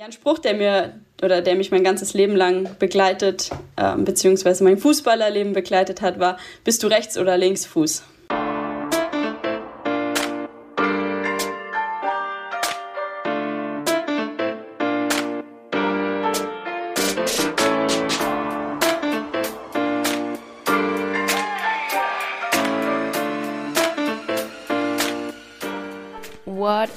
Ja, ein Spruch, der mir oder der mich mein ganzes Leben lang begleitet, äh, beziehungsweise mein Fußballerleben begleitet hat, war: Bist du Rechts- oder Linksfuß?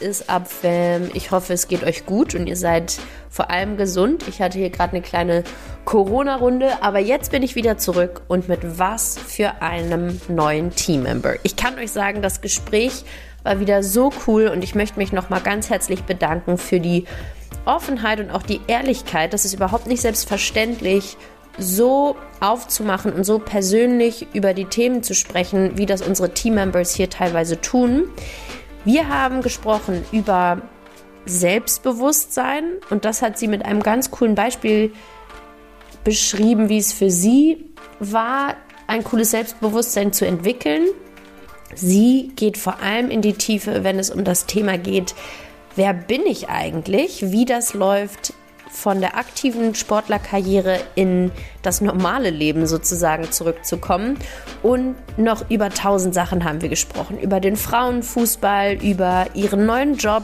What is up, Fam? Ich hoffe, es geht euch gut und ihr seid vor allem gesund. Ich hatte hier gerade eine kleine Corona-Runde, aber jetzt bin ich wieder zurück und mit was für einem neuen Teammember. Ich kann euch sagen, das Gespräch war wieder so cool und ich möchte mich nochmal ganz herzlich bedanken für die Offenheit und auch die Ehrlichkeit. Das ist überhaupt nicht selbstverständlich, so aufzumachen und so persönlich über die Themen zu sprechen, wie das unsere Teammembers hier teilweise tun. Wir haben gesprochen über Selbstbewusstsein und das hat sie mit einem ganz coolen Beispiel beschrieben, wie es für sie war, ein cooles Selbstbewusstsein zu entwickeln. Sie geht vor allem in die Tiefe, wenn es um das Thema geht, wer bin ich eigentlich, wie das läuft von der aktiven Sportlerkarriere in das normale Leben sozusagen zurückzukommen. Und noch über tausend Sachen haben wir gesprochen. Über den Frauenfußball, über ihren neuen Job,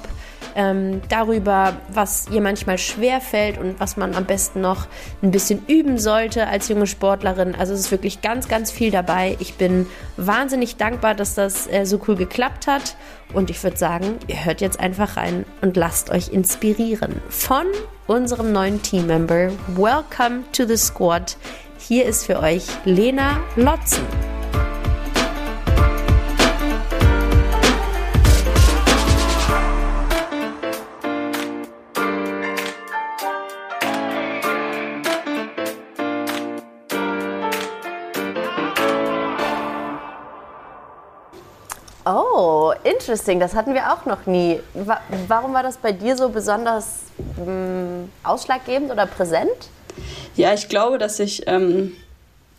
ähm, darüber, was ihr manchmal schwer fällt und was man am besten noch ein bisschen üben sollte als junge Sportlerin. Also es ist wirklich ganz, ganz viel dabei. Ich bin wahnsinnig dankbar, dass das äh, so cool geklappt hat. Und ich würde sagen, ihr hört jetzt einfach rein und lasst euch inspirieren von unserem neuen Teammember. Welcome to the Squad. Hier ist für euch Lena Lotzen. Interesting. Das hatten wir auch noch nie. Warum war das bei dir so besonders mh, hm, ausschlaggebend oder präsent? Ja, ich glaube, dass ich ähm,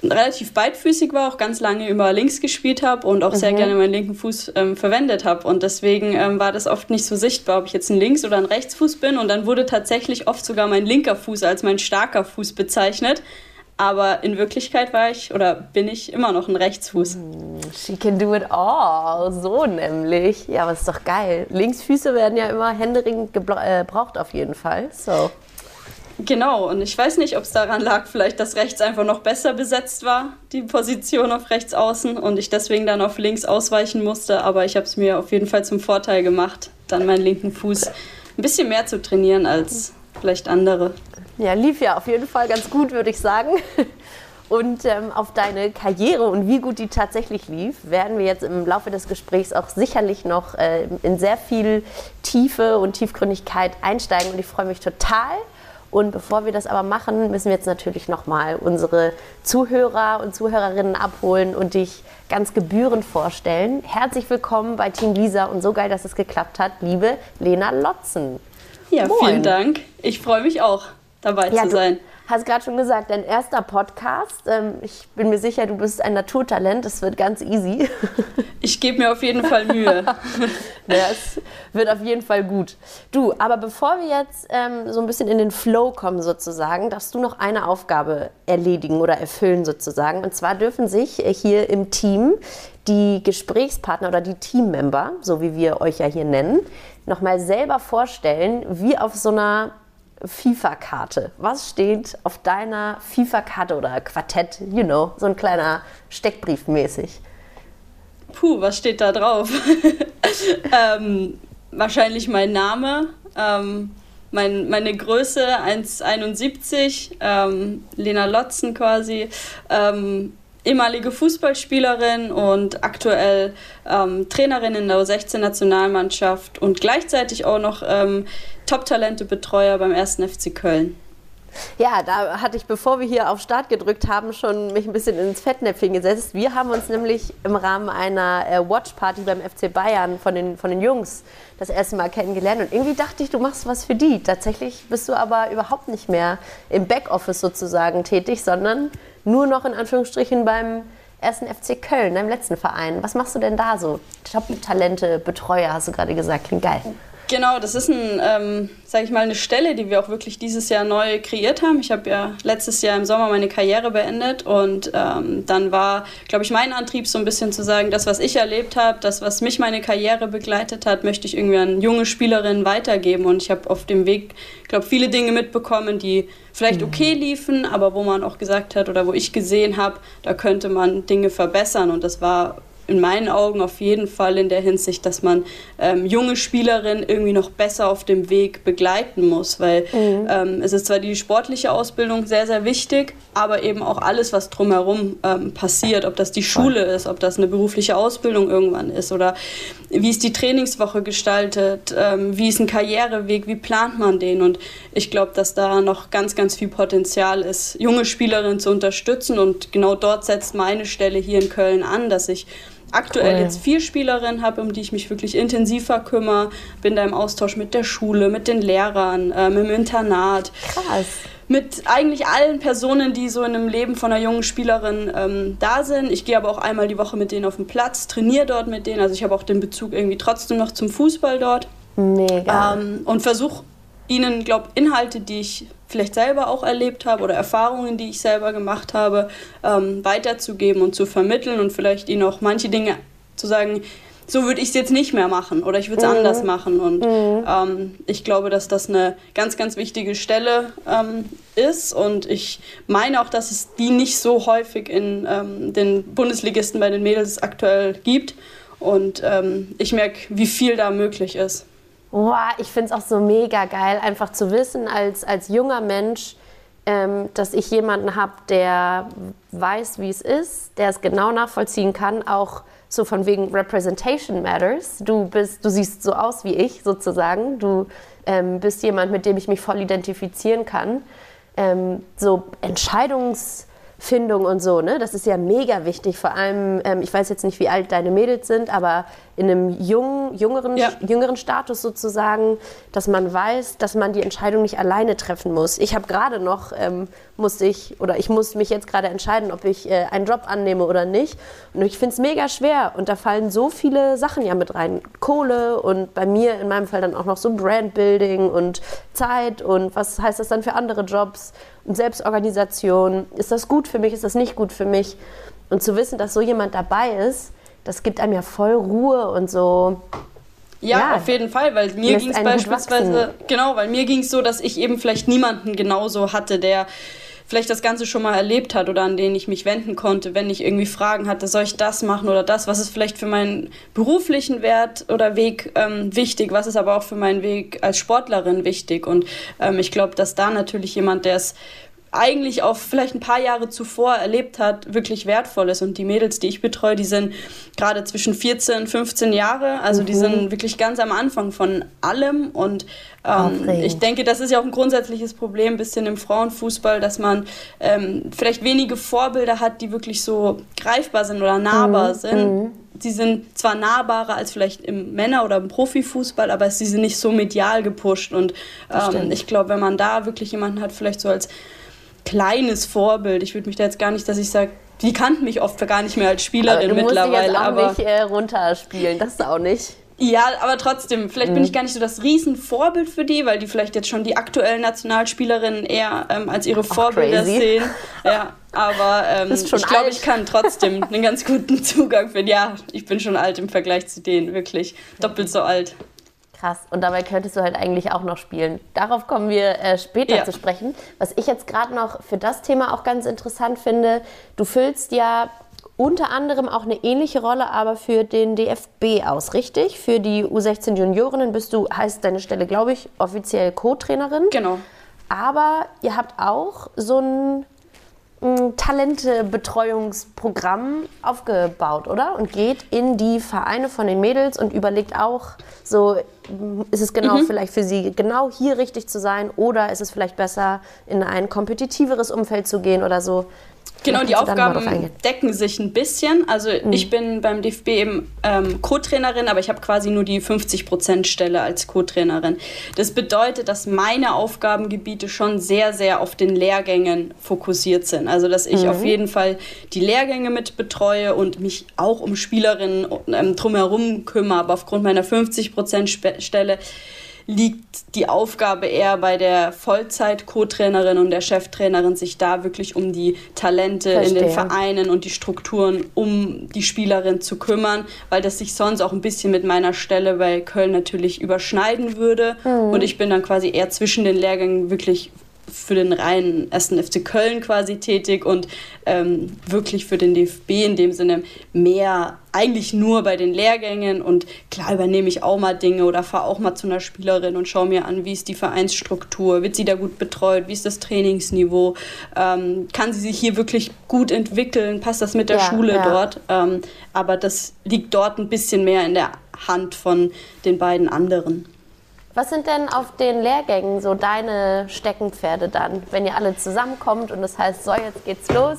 relativ beidfüßig war, auch ganz lange über links gespielt habe und auch mhm. sehr gerne meinen linken Fuß ähm, verwendet habe. Und deswegen ähm, war das oft nicht so sichtbar, ob ich jetzt ein Links- oder ein Rechtsfuß bin. Und dann wurde tatsächlich oft sogar mein linker Fuß als mein starker Fuß bezeichnet. Aber in Wirklichkeit war ich oder bin ich immer noch ein Rechtsfuß. Hm, she can do it all. So nämlich. Ja, aber ist doch geil. Linksfüße werden ja immer händeringend gebraucht äh, auf jeden Fall. So. Genau, und ich weiß nicht, ob es daran lag, vielleicht, dass rechts einfach noch besser besetzt war, die Position auf rechts außen, und ich deswegen dann auf links ausweichen musste. Aber ich habe es mir auf jeden Fall zum Vorteil gemacht, dann meinen linken Fuß ein bisschen mehr zu trainieren als vielleicht andere. Ja, lief ja auf jeden Fall ganz gut, würde ich sagen. Und ähm, auf deine Karriere und wie gut die tatsächlich lief, werden wir jetzt im Laufe des Gesprächs auch sicherlich noch äh, in sehr viel Tiefe und Tiefgründigkeit einsteigen. Und ich freue mich total. Und bevor wir das aber machen, müssen wir jetzt natürlich nochmal unsere Zuhörer und Zuhörerinnen abholen und dich ganz gebührend vorstellen. Herzlich willkommen bei Team Lisa und so geil, dass es geklappt hat, liebe Lena Lotzen. Ja, Moin. vielen Dank. Ich freue mich auch dabei ja, zu sein. Du hast gerade schon gesagt, dein erster Podcast. Ähm, ich bin mir sicher, du bist ein Naturtalent. Das wird ganz easy. Ich gebe mir auf jeden Fall Mühe. ja, es wird auf jeden Fall gut. Du, aber bevor wir jetzt ähm, so ein bisschen in den Flow kommen sozusagen, darfst du noch eine Aufgabe erledigen oder erfüllen sozusagen. Und zwar dürfen sich hier im Team die Gesprächspartner oder die Teammember, so wie wir euch ja hier nennen, nochmal selber vorstellen, wie auf so einer FIFA-Karte. Was steht auf deiner FIFA-Karte oder Quartett, you know, so ein kleiner Steckbrief mäßig? Puh, was steht da drauf? ähm, wahrscheinlich mein Name, ähm, mein, meine Größe 1,71, ähm, Lena Lotzen quasi, ähm, ehemalige Fußballspielerin und aktuell ähm, Trainerin in der U16-Nationalmannschaft und gleichzeitig auch noch ähm, Top-Talente-Betreuer beim 1. FC Köln. Ja, da hatte ich, bevor wir hier auf Start gedrückt haben, schon mich ein bisschen ins Fettnäpfchen gesetzt. Wir haben uns nämlich im Rahmen einer äh, Watchparty beim FC Bayern von den, von den Jungs das erste Mal kennengelernt. Und irgendwie dachte ich, du machst was für die. Tatsächlich bist du aber überhaupt nicht mehr im Backoffice sozusagen tätig, sondern nur noch in Anführungsstrichen beim ersten FC Köln, deinem letzten Verein. Was machst du denn da so? Top-Talente, Betreuer, hast du gerade gesagt. Klingt geil. Genau, das ist ein, ähm, sage ich mal, eine Stelle, die wir auch wirklich dieses Jahr neu kreiert haben. Ich habe ja letztes Jahr im Sommer meine Karriere beendet und ähm, dann war, glaube ich, mein Antrieb so ein bisschen zu sagen, das, was ich erlebt habe, das, was mich meine Karriere begleitet hat, möchte ich irgendwie an junge Spielerinnen weitergeben. Und ich habe auf dem Weg, glaube viele Dinge mitbekommen, die vielleicht mhm. okay liefen, aber wo man auch gesagt hat oder wo ich gesehen habe, da könnte man Dinge verbessern. Und das war in meinen Augen auf jeden Fall in der Hinsicht, dass man ähm, junge Spielerinnen irgendwie noch besser auf dem Weg begleiten muss, weil mhm. ähm, es ist zwar die sportliche Ausbildung sehr, sehr wichtig, aber eben auch alles, was drumherum ähm, passiert, ob das die Schule ist, ob das eine berufliche Ausbildung irgendwann ist oder wie ist die Trainingswoche gestaltet, ähm, wie ist ein Karriereweg, wie plant man den? Und ich glaube, dass da noch ganz, ganz viel Potenzial ist, junge Spielerinnen zu unterstützen. Und genau dort setzt meine Stelle hier in Köln an, dass ich aktuell cool. jetzt vier Spielerinnen habe, um die ich mich wirklich intensiver kümmere. Bin da im Austausch mit der Schule, mit den Lehrern, ähm, im Internat. Krass. Mit eigentlich allen Personen, die so in einem Leben von einer jungen Spielerin ähm, da sind. Ich gehe aber auch einmal die Woche mit denen auf den Platz, trainiere dort mit denen. Also ich habe auch den Bezug irgendwie trotzdem noch zum Fußball dort. Mega. Ähm, und versuche ihnen, glaube Inhalte, die ich vielleicht selber auch erlebt habe oder Erfahrungen, die ich selber gemacht habe, ähm, weiterzugeben und zu vermitteln und vielleicht ihnen auch manche Dinge zu sagen, so würde ich es jetzt nicht mehr machen oder ich würde es mhm. anders machen. Und mhm. ähm, ich glaube, dass das eine ganz, ganz wichtige Stelle ähm, ist. Und ich meine auch, dass es die nicht so häufig in ähm, den Bundesligisten bei den Mädels aktuell gibt. Und ähm, ich merke, wie viel da möglich ist. Boah, ich finde es auch so mega geil, einfach zu wissen, als, als junger Mensch, ähm, dass ich jemanden habe, der weiß, wie es ist, der es genau nachvollziehen kann, auch so von wegen Representation Matters. Du bist, du siehst so aus wie ich sozusagen. Du ähm, bist jemand, mit dem ich mich voll identifizieren kann. Ähm, so Entscheidungs Findung und so, ne? Das ist ja mega wichtig. Vor allem, ähm, ich weiß jetzt nicht, wie alt deine Mädels sind, aber in einem jungen, jüngeren, ja. jüngeren Status sozusagen, dass man weiß, dass man die Entscheidung nicht alleine treffen muss. Ich habe gerade noch, ähm, musste ich, oder ich muss mich jetzt gerade entscheiden, ob ich äh, einen Job annehme oder nicht. Und ich finde es mega schwer. Und da fallen so viele Sachen ja mit rein. Kohle und bei mir in meinem Fall dann auch noch so Brandbuilding und Zeit und was heißt das dann für andere Jobs und Selbstorganisation. Ist das gut für mich? Ist das nicht gut für mich? Und zu wissen, dass so jemand dabei ist, das gibt einem ja voll Ruhe und so. Ja, ja auf jeden Fall, weil mir ging es beispielsweise, genau, weil mir ging es so, dass ich eben vielleicht niemanden genauso hatte, der vielleicht das Ganze schon mal erlebt hat oder an den ich mich wenden konnte, wenn ich irgendwie Fragen hatte, soll ich das machen oder das, was ist vielleicht für meinen beruflichen Wert oder Weg ähm, wichtig, was ist aber auch für meinen Weg als Sportlerin wichtig. Und ähm, ich glaube, dass da natürlich jemand, der es eigentlich auch vielleicht ein paar Jahre zuvor erlebt hat, wirklich wertvoll ist. Und die Mädels, die ich betreue, die sind gerade zwischen 14 und 15 Jahre. Also mhm. die sind wirklich ganz am Anfang von allem. Und ähm, ich denke, das ist ja auch ein grundsätzliches Problem ein bisschen im Frauenfußball, dass man ähm, vielleicht wenige Vorbilder hat, die wirklich so greifbar sind oder nahbar mhm. sind. Mhm. Sie sind zwar nahbarer als vielleicht im Männer- oder im Profifußball, aber sie sind nicht so medial gepusht. Und ähm, ich glaube, wenn man da wirklich jemanden hat, vielleicht so als kleines Vorbild. Ich würde mich da jetzt gar nicht, dass ich sage, die kannten mich oft gar nicht mehr als Spielerin aber du mittlerweile. Musst jetzt auch nicht äh, runterspielen, das auch nicht. Ja, aber trotzdem, vielleicht mhm. bin ich gar nicht so das Riesenvorbild für die, weil die vielleicht jetzt schon die aktuellen Nationalspielerinnen eher ähm, als ihre Vorbilder sehen. Ja, aber ähm, ich glaube, ich kann trotzdem einen ganz guten Zugang finden. Ja, ich bin schon alt im Vergleich zu denen, wirklich. Doppelt so alt. Krass. Und dabei könntest du halt eigentlich auch noch spielen. Darauf kommen wir äh, später ja. zu sprechen. Was ich jetzt gerade noch für das Thema auch ganz interessant finde, du füllst ja unter anderem auch eine ähnliche Rolle, aber für den DFB aus, richtig? Für die U16 Juniorinnen bist du, heißt deine Stelle, glaube ich, offiziell Co-Trainerin. Genau. Aber ihr habt auch so ein Talentebetreuungsprogramm aufgebaut, oder? Und geht in die Vereine von den Mädels und überlegt auch, so ist es genau mhm. vielleicht für sie genau hier richtig zu sein oder ist es vielleicht besser in ein kompetitiveres Umfeld zu gehen oder so? Genau, die Aufgaben decken sich ein bisschen. Also mhm. ich bin beim DFB eben ähm, Co-Trainerin, aber ich habe quasi nur die 50%-Stelle als Co-Trainerin. Das bedeutet, dass meine Aufgabengebiete schon sehr, sehr auf den Lehrgängen fokussiert sind. Also dass ich mhm. auf jeden Fall die Lehrgänge mit betreue und mich auch um Spielerinnen ähm, drumherum kümmere. Aber aufgrund meiner 50% Stelle liegt die Aufgabe eher bei der Vollzeit-Co-Trainerin und der Cheftrainerin, sich da wirklich um die Talente Verstehe. in den Vereinen und die Strukturen um die Spielerin zu kümmern, weil das sich sonst auch ein bisschen mit meiner Stelle bei Köln natürlich überschneiden würde. Mhm. Und ich bin dann quasi eher zwischen den Lehrgängen wirklich für den reinen ersten FC Köln quasi tätig und ähm, wirklich für den DFB in dem Sinne mehr eigentlich nur bei den Lehrgängen und klar übernehme ich auch mal Dinge oder fahre auch mal zu einer Spielerin und schaue mir an, wie ist die Vereinsstruktur, wird sie da gut betreut, wie ist das Trainingsniveau, ähm, kann sie sich hier wirklich gut entwickeln, passt das mit der ja, Schule ja. dort, ähm, aber das liegt dort ein bisschen mehr in der Hand von den beiden anderen. Was sind denn auf den Lehrgängen so deine Steckenpferde dann, wenn ihr alle zusammenkommt und das heißt, so, jetzt geht's los?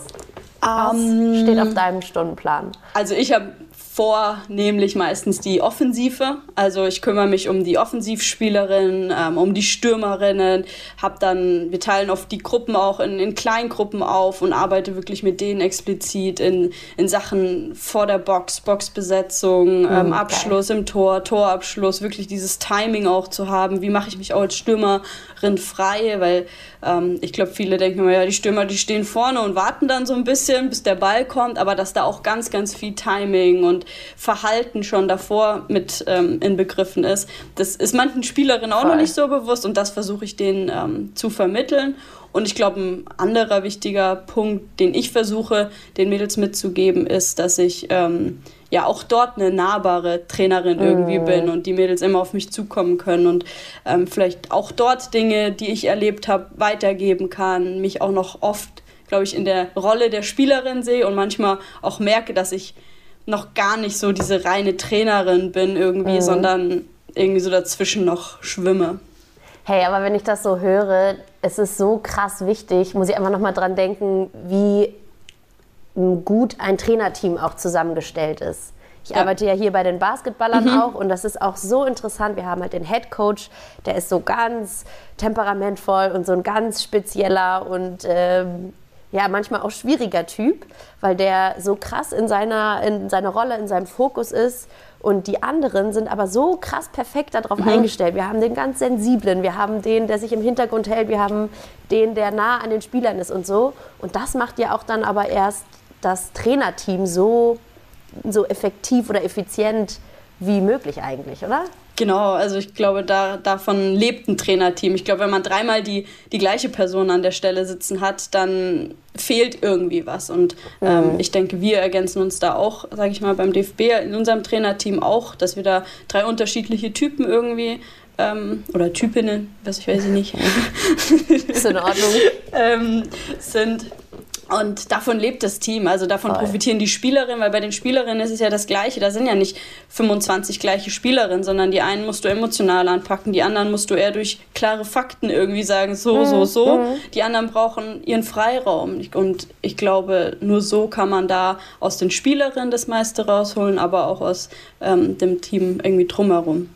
Was um, ähm, steht auf deinem Stundenplan? Also ich habe vornehmlich meistens die Offensive. Also ich kümmere mich um die Offensivspielerinnen, ähm, um die Stürmerinnen, habe dann, wir teilen oft die Gruppen auch in, in Kleingruppen auf und arbeite wirklich mit denen explizit in, in Sachen vor der Box, Boxbesetzung, mhm, ähm, Abschluss im Tor, Torabschluss, wirklich dieses Timing auch zu haben. Wie mache ich mich auch als Stürmerin frei, weil ähm, ich glaube, viele denken immer, ja, die Stürmer, die stehen vorne und warten dann so ein bisschen, bis der Ball kommt, aber dass da auch ganz, ganz viel Timing und Verhalten schon davor mit ähm, inbegriffen ist, das ist manchen Spielerinnen auch Voll. noch nicht so bewusst und das versuche ich denen ähm, zu vermitteln. Und ich glaube, ein anderer wichtiger Punkt, den ich versuche, den Mädels mitzugeben, ist, dass ich ähm, ja auch dort eine nahbare Trainerin irgendwie mhm. bin und die Mädels immer auf mich zukommen können und ähm, vielleicht auch dort Dinge, die ich erlebt habe, weitergeben kann, mich auch noch oft, glaube ich, in der Rolle der Spielerin sehe und manchmal auch merke, dass ich noch gar nicht so diese reine Trainerin bin irgendwie, mhm. sondern irgendwie so dazwischen noch schwimme. Hey, aber wenn ich das so höre, es ist so krass wichtig, muss ich einfach nochmal dran denken, wie gut ein Trainerteam auch zusammengestellt ist. Ich ja. arbeite ja hier bei den Basketballern mhm. auch und das ist auch so interessant. Wir haben halt den Head Coach, der ist so ganz temperamentvoll und so ein ganz spezieller und ähm, ja, manchmal auch schwieriger Typ, weil der so krass in seiner, in seiner Rolle, in seinem Fokus ist. Und die anderen sind aber so krass perfekt darauf mhm. eingestellt. Wir haben den ganz sensiblen, wir haben den, der sich im Hintergrund hält, wir haben den, der nah an den Spielern ist und so. Und das macht ja auch dann aber erst das Trainerteam so, so effektiv oder effizient wie möglich eigentlich, oder? Genau, also ich glaube, da, davon lebt ein Trainerteam. Ich glaube, wenn man dreimal die, die gleiche Person an der Stelle sitzen hat, dann fehlt irgendwie was. Und ähm, mhm. ich denke, wir ergänzen uns da auch, sage ich mal, beim DFB in unserem Trainerteam auch, dass wir da drei unterschiedliche Typen irgendwie ähm, oder Typinnen, was ich weiß ich nicht. Ist in Ordnung. ähm, sind und davon lebt das Team, also davon Voll. profitieren die Spielerinnen, weil bei den Spielerinnen ist es ja das Gleiche. Da sind ja nicht 25 gleiche Spielerinnen, sondern die einen musst du emotional anpacken, die anderen musst du eher durch klare Fakten irgendwie sagen, so, mhm. so, so. Mhm. Die anderen brauchen ihren Freiraum. Und ich glaube, nur so kann man da aus den Spielerinnen das meiste rausholen, aber auch aus ähm, dem Team irgendwie drumherum.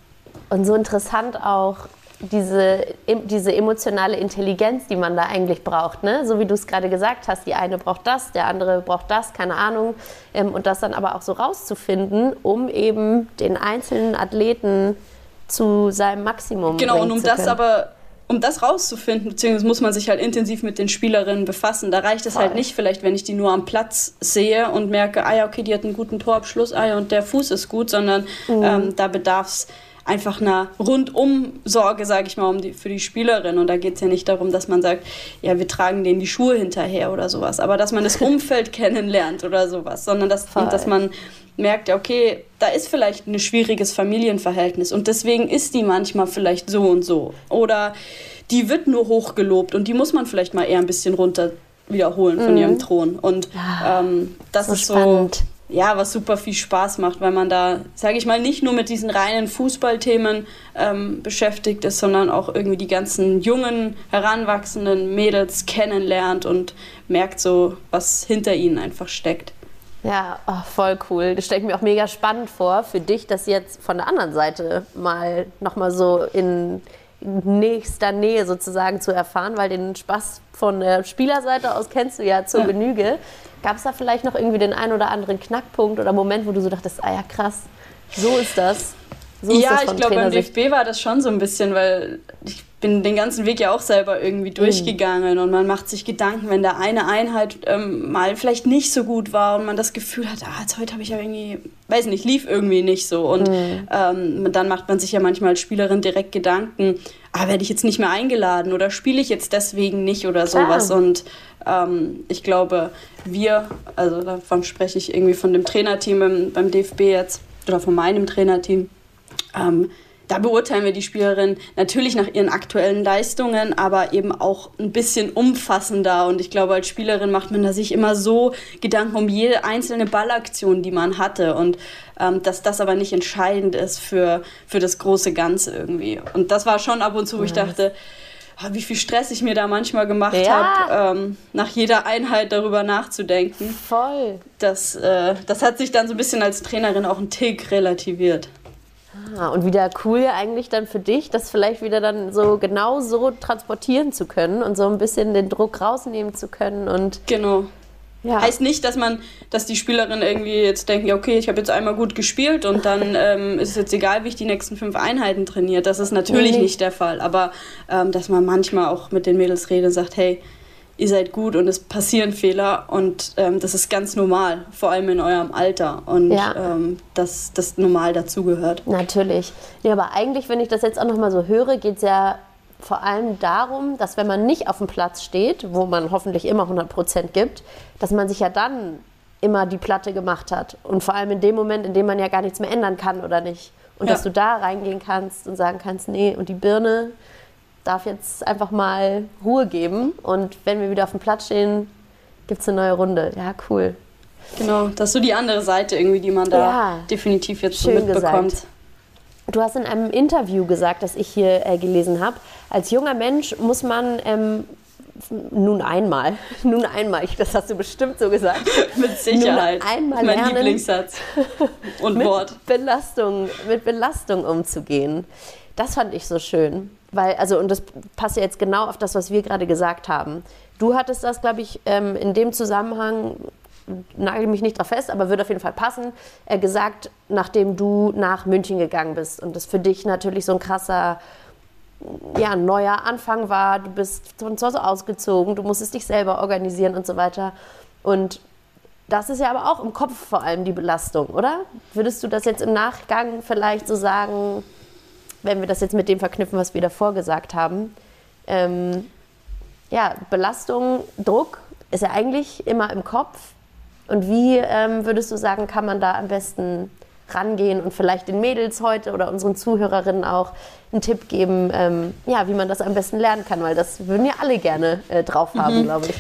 Und so interessant auch, diese, diese emotionale Intelligenz, die man da eigentlich braucht. Ne? So wie du es gerade gesagt hast, die eine braucht das, der andere braucht das, keine Ahnung. Ähm, und das dann aber auch so rauszufinden, um eben den einzelnen Athleten zu seinem Maximum Genau, und um das aber um das rauszufinden, beziehungsweise muss man sich halt intensiv mit den Spielerinnen befassen. Da reicht es halt Voll. halt nicht vielleicht, wenn ich die nur am Platz sehe und merke, ah ja, okay, die hat einen guten Torabschluss, ah ja, und der Fuß ist gut, sondern mhm. ähm, da bedarf es einfach einer Rundum-Sorge, sage ich mal, um die, für die Spielerin. Und da geht es ja nicht darum, dass man sagt, ja, wir tragen denen die Schuhe hinterher oder sowas, aber dass man das Umfeld kennenlernt oder sowas, sondern dass, dass man merkt, okay, da ist vielleicht ein schwieriges Familienverhältnis und deswegen ist die manchmal vielleicht so und so. Oder die wird nur hochgelobt und die muss man vielleicht mal eher ein bisschen runter wiederholen von mhm. ihrem Thron. Und ähm, das so ist spannend. Ja, was super viel Spaß macht, weil man da, sage ich mal, nicht nur mit diesen reinen Fußballthemen ähm, beschäftigt ist, sondern auch irgendwie die ganzen jungen, heranwachsenden Mädels kennenlernt und merkt so, was hinter ihnen einfach steckt. Ja, oh, voll cool. Das stelle ich mir auch mega spannend vor, für dich das jetzt von der anderen Seite mal nochmal so in nächster Nähe sozusagen zu erfahren, weil den Spaß von der Spielerseite aus kennst du ja zur ja. Genüge. Gab es da vielleicht noch irgendwie den einen oder anderen Knackpunkt oder Moment, wo du so dachtest, ah ja krass, so ist das. So ja, ich glaube, beim DFB war das schon so ein bisschen, weil ich bin den ganzen Weg ja auch selber irgendwie mhm. durchgegangen und man macht sich Gedanken, wenn da eine Einheit ähm, mal vielleicht nicht so gut war und man das Gefühl hat, ah, jetzt heute habe ich ja irgendwie, weiß nicht, lief irgendwie nicht so. Und mhm. ähm, dann macht man sich ja manchmal als Spielerin direkt Gedanken, ah, werde ich jetzt nicht mehr eingeladen oder spiele ich jetzt deswegen nicht oder sowas. Und ähm, ich glaube, wir, also davon spreche ich irgendwie von dem Trainerteam beim, beim DFB jetzt oder von meinem Trainerteam, ähm, da beurteilen wir die Spielerin natürlich nach ihren aktuellen Leistungen, aber eben auch ein bisschen umfassender. Und ich glaube, als Spielerin macht man da sich immer so Gedanken um jede einzelne Ballaktion, die man hatte. Und ähm, dass das aber nicht entscheidend ist für, für das große Ganze irgendwie. Und das war schon ab und zu, wo ich dachte, oh, wie viel Stress ich mir da manchmal gemacht ja. habe, ähm, nach jeder Einheit darüber nachzudenken. Voll. Das, äh, das hat sich dann so ein bisschen als Trainerin auch ein Tick relativiert. Ah, und wieder cool ja eigentlich dann für dich, das vielleicht wieder dann so genau so transportieren zu können und so ein bisschen den Druck rausnehmen zu können und genau. Ja. Heißt nicht, dass man, dass die Spielerinnen irgendwie jetzt denken, ja, okay, ich habe jetzt einmal gut gespielt und dann ähm, ist es jetzt egal, wie ich die nächsten fünf Einheiten trainiert. Das ist natürlich nee. nicht der Fall. Aber ähm, dass man manchmal auch mit den Mädels redet und sagt, hey, ihr seid gut und es passieren Fehler und ähm, das ist ganz normal, vor allem in eurem Alter und ja. ähm, dass das normal dazugehört. Natürlich. Ja, aber eigentlich, wenn ich das jetzt auch nochmal so höre, geht es ja vor allem darum, dass wenn man nicht auf dem Platz steht, wo man hoffentlich immer 100 Prozent gibt, dass man sich ja dann immer die Platte gemacht hat und vor allem in dem Moment, in dem man ja gar nichts mehr ändern kann oder nicht. Und ja. dass du da reingehen kannst und sagen kannst, nee, und die Birne, darf jetzt einfach mal Ruhe geben. Und wenn wir wieder auf dem Platz stehen, gibt es eine neue Runde. Ja, cool. Genau, das ist so die andere Seite irgendwie, die man da ja, definitiv jetzt so mitbekommt. Gesagt. Du hast in einem Interview gesagt, das ich hier äh, gelesen habe, als junger Mensch muss man ähm, nun einmal, nun einmal, das hast du bestimmt so gesagt. mit Sicherheit. Nun einmal mein lernen, Lieblingssatz und mit Wort. Belastung, mit Belastung umzugehen. Das fand ich so schön. Weil, also, und das passt ja jetzt genau auf das, was wir gerade gesagt haben. Du hattest das, glaube ich, ähm, in dem Zusammenhang, nagel mich nicht drauf fest, aber würde auf jeden Fall passen, äh, gesagt, nachdem du nach München gegangen bist. Und das für dich natürlich so ein krasser, ja, neuer Anfang war. Du bist von zu Hause ausgezogen, du musstest dich selber organisieren und so weiter. Und das ist ja aber auch im Kopf vor allem die Belastung, oder? Würdest du das jetzt im Nachgang vielleicht so sagen, wenn wir das jetzt mit dem verknüpfen, was wir davor gesagt haben, ähm, ja, Belastung, Druck ist ja eigentlich immer im Kopf. Und wie ähm, würdest du sagen, kann man da am besten rangehen und vielleicht den Mädels heute oder unseren Zuhörerinnen auch einen Tipp geben, ähm, ja, wie man das am besten lernen kann, weil das würden ja alle gerne äh, drauf haben, mhm. glaube ich.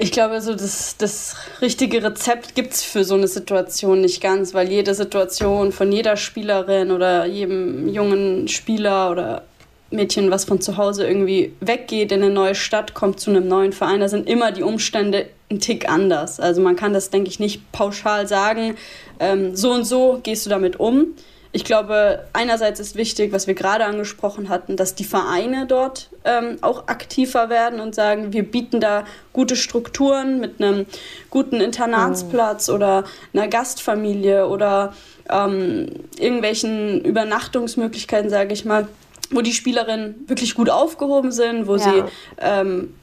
Ich glaube, so das, das richtige Rezept gibt es für so eine Situation nicht ganz, weil jede Situation von jeder Spielerin oder jedem jungen Spieler oder Mädchen, was von zu Hause irgendwie weggeht, in eine neue Stadt, kommt zu einem neuen Verein, da sind immer die Umstände ein Tick anders. Also man kann das, denke ich, nicht pauschal sagen, ähm, so und so gehst du damit um. Ich glaube, einerseits ist wichtig, was wir gerade angesprochen hatten, dass die Vereine dort ähm, auch aktiver werden und sagen, wir bieten da gute Strukturen mit einem guten Internatsplatz oh. oder einer Gastfamilie oder ähm, irgendwelchen Übernachtungsmöglichkeiten, sage ich mal, wo die Spielerinnen wirklich gut aufgehoben sind, wo ja. sie ähm,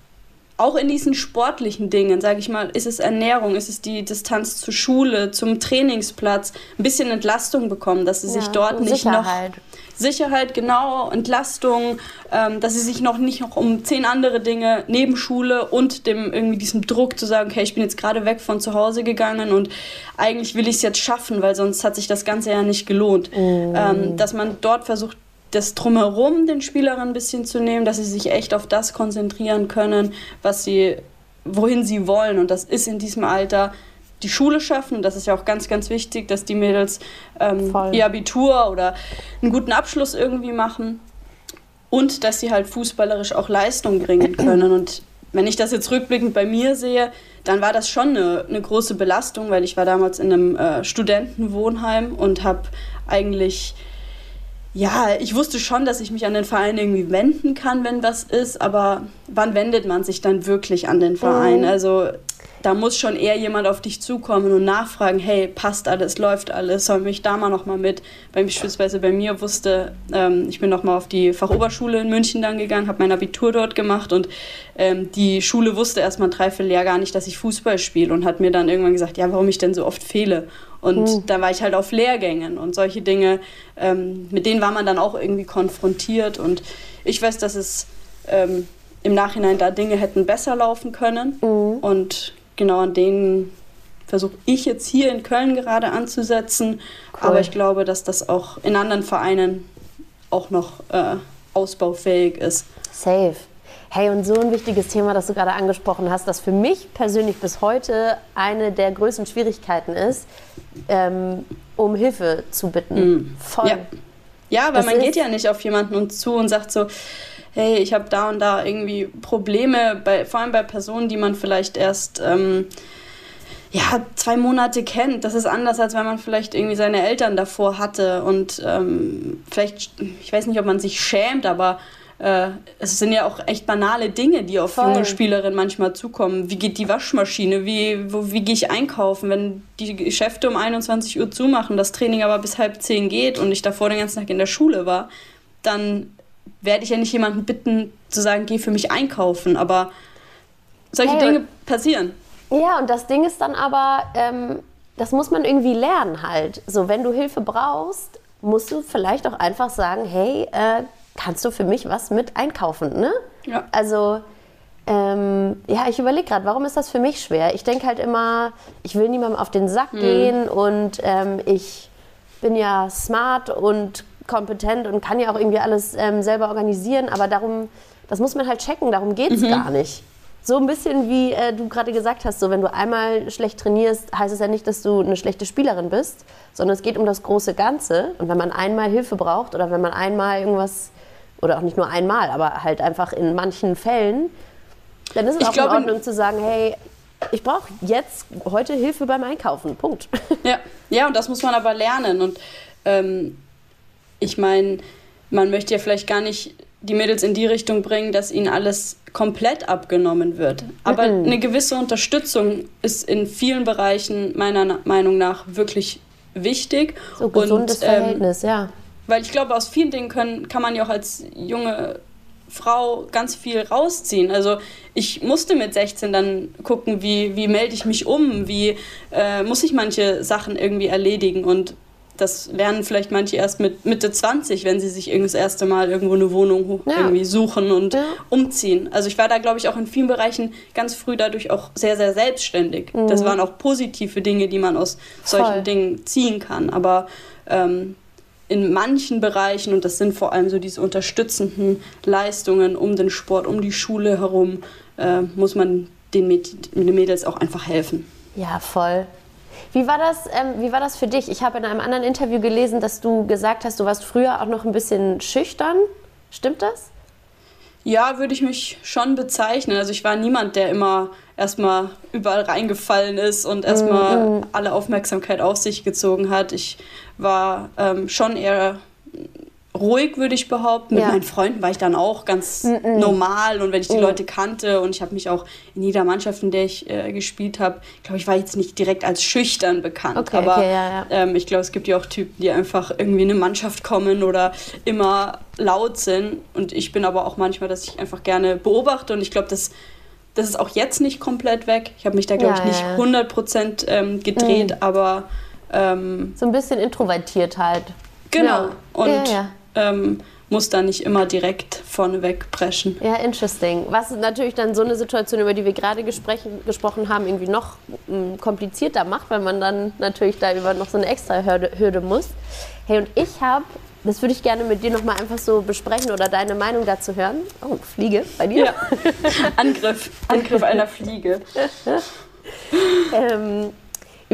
auch in diesen sportlichen Dingen, sage ich mal, ist es Ernährung, ist es die Distanz zur Schule, zum Trainingsplatz, ein bisschen Entlastung bekommen, dass sie ja, sich dort nicht Sicherheit. noch Sicherheit, genau, Entlastung, ähm, dass sie sich noch nicht noch um zehn andere Dinge neben Schule und dem irgendwie diesem Druck zu sagen, okay, ich bin jetzt gerade weg von zu Hause gegangen und eigentlich will ich es jetzt schaffen, weil sonst hat sich das Ganze ja nicht gelohnt. Mm. Ähm, dass man dort versucht, das Drumherum den Spielerinnen ein bisschen zu nehmen, dass sie sich echt auf das konzentrieren können, was sie, wohin sie wollen. Und das ist in diesem Alter die Schule schaffen. Das ist ja auch ganz, ganz wichtig, dass die Mädels ähm, ihr Abitur oder einen guten Abschluss irgendwie machen. Und dass sie halt fußballerisch auch Leistung bringen können. Und wenn ich das jetzt rückblickend bei mir sehe, dann war das schon eine, eine große Belastung, weil ich war damals in einem äh, Studentenwohnheim und habe eigentlich ja, ich wusste schon, dass ich mich an den Verein irgendwie wenden kann, wenn was ist, aber wann wendet man sich dann wirklich an den Verein? Mhm. Also da muss schon eher jemand auf dich zukommen und nachfragen, hey, passt alles, läuft alles, soll mich da mal nochmal mit. Beispielsweise bei mir wusste, ähm, ich bin nochmal auf die Fachoberschule in München dann gegangen, habe mein Abitur dort gemacht und ähm, die Schule wusste erstmal ein Dreivierteljahr gar nicht, dass ich Fußball spiele und hat mir dann irgendwann gesagt, ja, warum ich denn so oft fehle. Und mhm. da war ich halt auf Lehrgängen und solche Dinge, ähm, mit denen war man dann auch irgendwie konfrontiert und ich weiß, dass es ähm, im Nachhinein da Dinge hätten besser laufen können mhm. und genau an denen versuche ich jetzt hier in Köln gerade anzusetzen. Cool. Aber ich glaube, dass das auch in anderen Vereinen auch noch äh, ausbaufähig ist. Safe. Hey, und so ein wichtiges Thema, das du gerade angesprochen hast, das für mich persönlich bis heute eine der größten Schwierigkeiten ist, ähm, um Hilfe zu bitten. Mm. Voll. Ja, ja weil das man geht ja nicht auf jemanden und zu und sagt so, hey, ich habe da und da irgendwie Probleme, bei, vor allem bei Personen, die man vielleicht erst ähm, ja, zwei Monate kennt. Das ist anders, als wenn man vielleicht irgendwie seine Eltern davor hatte. Und ähm, vielleicht, ich weiß nicht, ob man sich schämt, aber äh, es sind ja auch echt banale Dinge, die auf Voll. junge Spielerinnen manchmal zukommen. Wie geht die Waschmaschine? Wie, wo, wie gehe ich einkaufen, wenn die Geschäfte um 21 Uhr zumachen, das Training aber bis halb zehn geht und ich davor den ganzen Tag in der Schule war? Dann werde ich ja nicht jemanden bitten, zu sagen, geh für mich einkaufen. Aber solche hey, Dinge passieren. Ja, und das Ding ist dann aber, ähm, das muss man irgendwie lernen halt. So, wenn du Hilfe brauchst, musst du vielleicht auch einfach sagen, hey, äh, kannst du für mich was mit einkaufen, ne? Ja. Also, ähm, ja, ich überlege gerade, warum ist das für mich schwer? Ich denke halt immer, ich will niemandem auf den Sack mhm. gehen und ähm, ich bin ja smart und kompetent und kann ja auch irgendwie alles ähm, selber organisieren, aber darum, das muss man halt checken, darum geht es mhm. gar nicht. So ein bisschen wie äh, du gerade gesagt hast, so wenn du einmal schlecht trainierst, heißt es ja nicht, dass du eine schlechte Spielerin bist, sondern es geht um das große Ganze. Und wenn man einmal Hilfe braucht oder wenn man einmal irgendwas, oder auch nicht nur einmal, aber halt einfach in manchen Fällen, dann ist es ich auch glaub, in Ordnung zu sagen, hey, ich brauche jetzt heute Hilfe beim Einkaufen. Punkt. Ja, ja, und das muss man aber lernen. Und ähm, ich meine, man möchte ja vielleicht gar nicht die Mädels in die Richtung bringen, dass ihnen alles komplett abgenommen wird. Aber mhm. eine gewisse Unterstützung ist in vielen Bereichen meiner Meinung nach wirklich wichtig. So gesundes Und, ähm, Verhältnis, ja. Weil ich glaube, aus vielen Dingen können, kann man ja auch als junge Frau ganz viel rausziehen. Also ich musste mit 16 dann gucken, wie, wie melde ich mich um, wie äh, muss ich manche Sachen irgendwie erledigen. Und das lernen vielleicht manche erst mit Mitte 20, wenn sie sich das erste Mal irgendwo eine Wohnung ja. irgendwie suchen und ja. umziehen. Also ich war da, glaube ich, auch in vielen Bereichen ganz früh dadurch auch sehr, sehr selbstständig. Mhm. Das waren auch positive Dinge, die man aus solchen Voll. Dingen ziehen kann. Aber ähm, in manchen Bereichen, und das sind vor allem so diese unterstützenden Leistungen um den Sport, um die Schule herum, äh, muss man den, Mäd den Mädels auch einfach helfen. Ja, voll. Wie war das, ähm, wie war das für dich? Ich habe in einem anderen Interview gelesen, dass du gesagt hast, du warst früher auch noch ein bisschen schüchtern. Stimmt das? Ja, würde ich mich schon bezeichnen. Also ich war niemand, der immer erstmal überall reingefallen ist und erstmal mhm. alle Aufmerksamkeit auf sich gezogen hat. Ich war ähm, schon eher ruhig, würde ich behaupten. Mit ja. meinen Freunden war ich dann auch ganz mm -mm. normal und wenn ich die mm. Leute kannte und ich habe mich auch in jeder Mannschaft, in der ich äh, gespielt habe, glaube ich, war jetzt nicht direkt als schüchtern bekannt. Okay, aber okay, ja, ja. Ähm, ich glaube, es gibt ja auch Typen, die einfach irgendwie in eine Mannschaft kommen oder immer laut sind. Und ich bin aber auch manchmal, dass ich einfach gerne beobachte und ich glaube, das das ist auch jetzt nicht komplett weg. Ich habe mich da, glaube ich, nicht 100% ähm, gedreht, mm. aber. Ähm, so ein bisschen introvertiert halt. Genau. Und ähm, muss da nicht immer direkt vorneweg preschen. Ja, interesting. Was natürlich dann so eine Situation, über die wir gerade gesprochen haben, irgendwie noch m, mm, komplizierter macht, weil man dann natürlich da über noch so eine extra Hürde, Hürde muss. Hey, und ich habe, das würde ich gerne mit dir nochmal einfach so besprechen oder deine Meinung dazu hören. Oh, Fliege bei dir? Ja. Angriff. Angriff einer Fliege. ähm,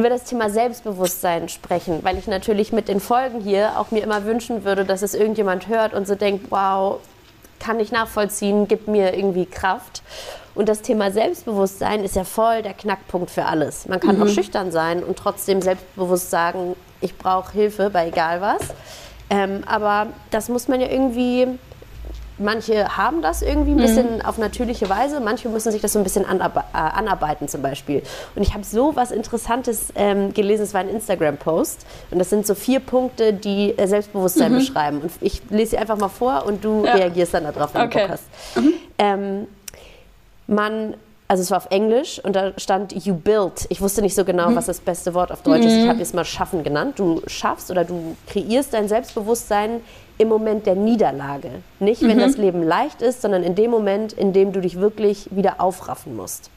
über das Thema Selbstbewusstsein sprechen, weil ich natürlich mit den Folgen hier auch mir immer wünschen würde, dass es irgendjemand hört und so denkt, wow, kann ich nachvollziehen, gibt mir irgendwie Kraft. Und das Thema Selbstbewusstsein ist ja voll der Knackpunkt für alles. Man kann mhm. auch schüchtern sein und trotzdem selbstbewusst sagen, ich brauche Hilfe bei egal was. Ähm, aber das muss man ja irgendwie manche haben das irgendwie ein mhm. bisschen auf natürliche Weise, manche müssen sich das so ein bisschen anarbe äh, anarbeiten zum Beispiel. Und ich habe so was Interessantes ähm, gelesen, es war ein Instagram-Post und das sind so vier Punkte, die äh, Selbstbewusstsein mhm. beschreiben. Und ich lese sie einfach mal vor und du ja. reagierst dann darauf, wenn okay. du Bock hast. Mhm. Ähm, man also es war auf Englisch und da stand you build. Ich wusste nicht so genau, mhm. was das beste Wort auf Deutsch mhm. ist. Ich mhm. habe es mal schaffen genannt. Du schaffst oder du kreierst dein Selbstbewusstsein im Moment der Niederlage. Nicht, wenn mhm. das Leben leicht ist, sondern in dem Moment, in dem du dich wirklich wieder aufraffen musst.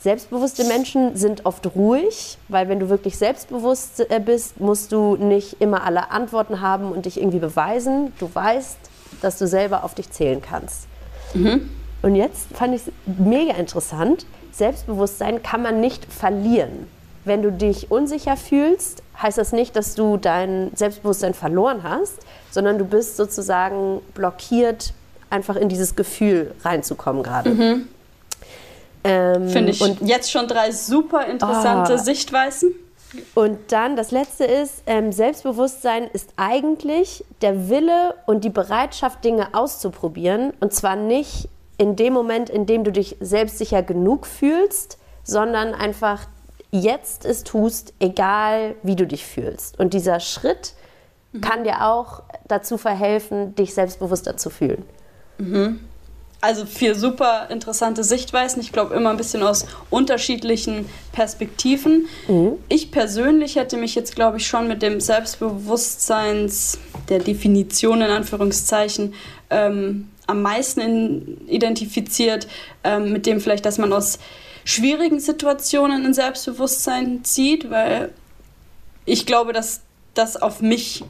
Selbstbewusste Menschen sind oft ruhig, weil wenn du wirklich selbstbewusst äh, bist, musst du nicht immer alle Antworten haben und dich irgendwie beweisen. Du weißt, dass du selber auf dich zählen kannst. Mhm. Und jetzt fand ich es mega interessant. Selbstbewusstsein kann man nicht verlieren. Wenn du dich unsicher fühlst, heißt das nicht, dass du dein Selbstbewusstsein verloren hast, sondern du bist sozusagen blockiert, einfach in dieses Gefühl reinzukommen gerade. Mhm. Ähm, Finde ich und jetzt schon drei super interessante oh. Sichtweisen. Und dann das letzte ist, ähm, Selbstbewusstsein ist eigentlich der Wille und die Bereitschaft, Dinge auszuprobieren. Und zwar nicht in dem Moment, in dem du dich selbstsicher genug fühlst, sondern einfach jetzt es tust, egal wie du dich fühlst. Und dieser Schritt mhm. kann dir auch dazu verhelfen, dich selbstbewusster zu fühlen. Mhm. Also vier super interessante Sichtweisen. Ich glaube immer ein bisschen aus unterschiedlichen Perspektiven. Mhm. Ich persönlich hätte mich jetzt, glaube ich, schon mit dem Selbstbewusstseins, der Definition in Anführungszeichen, ähm, am meisten in, identifiziert, ähm, mit dem vielleicht, dass man aus schwierigen Situationen ein Selbstbewusstsein zieht, weil ich glaube, dass das auf mich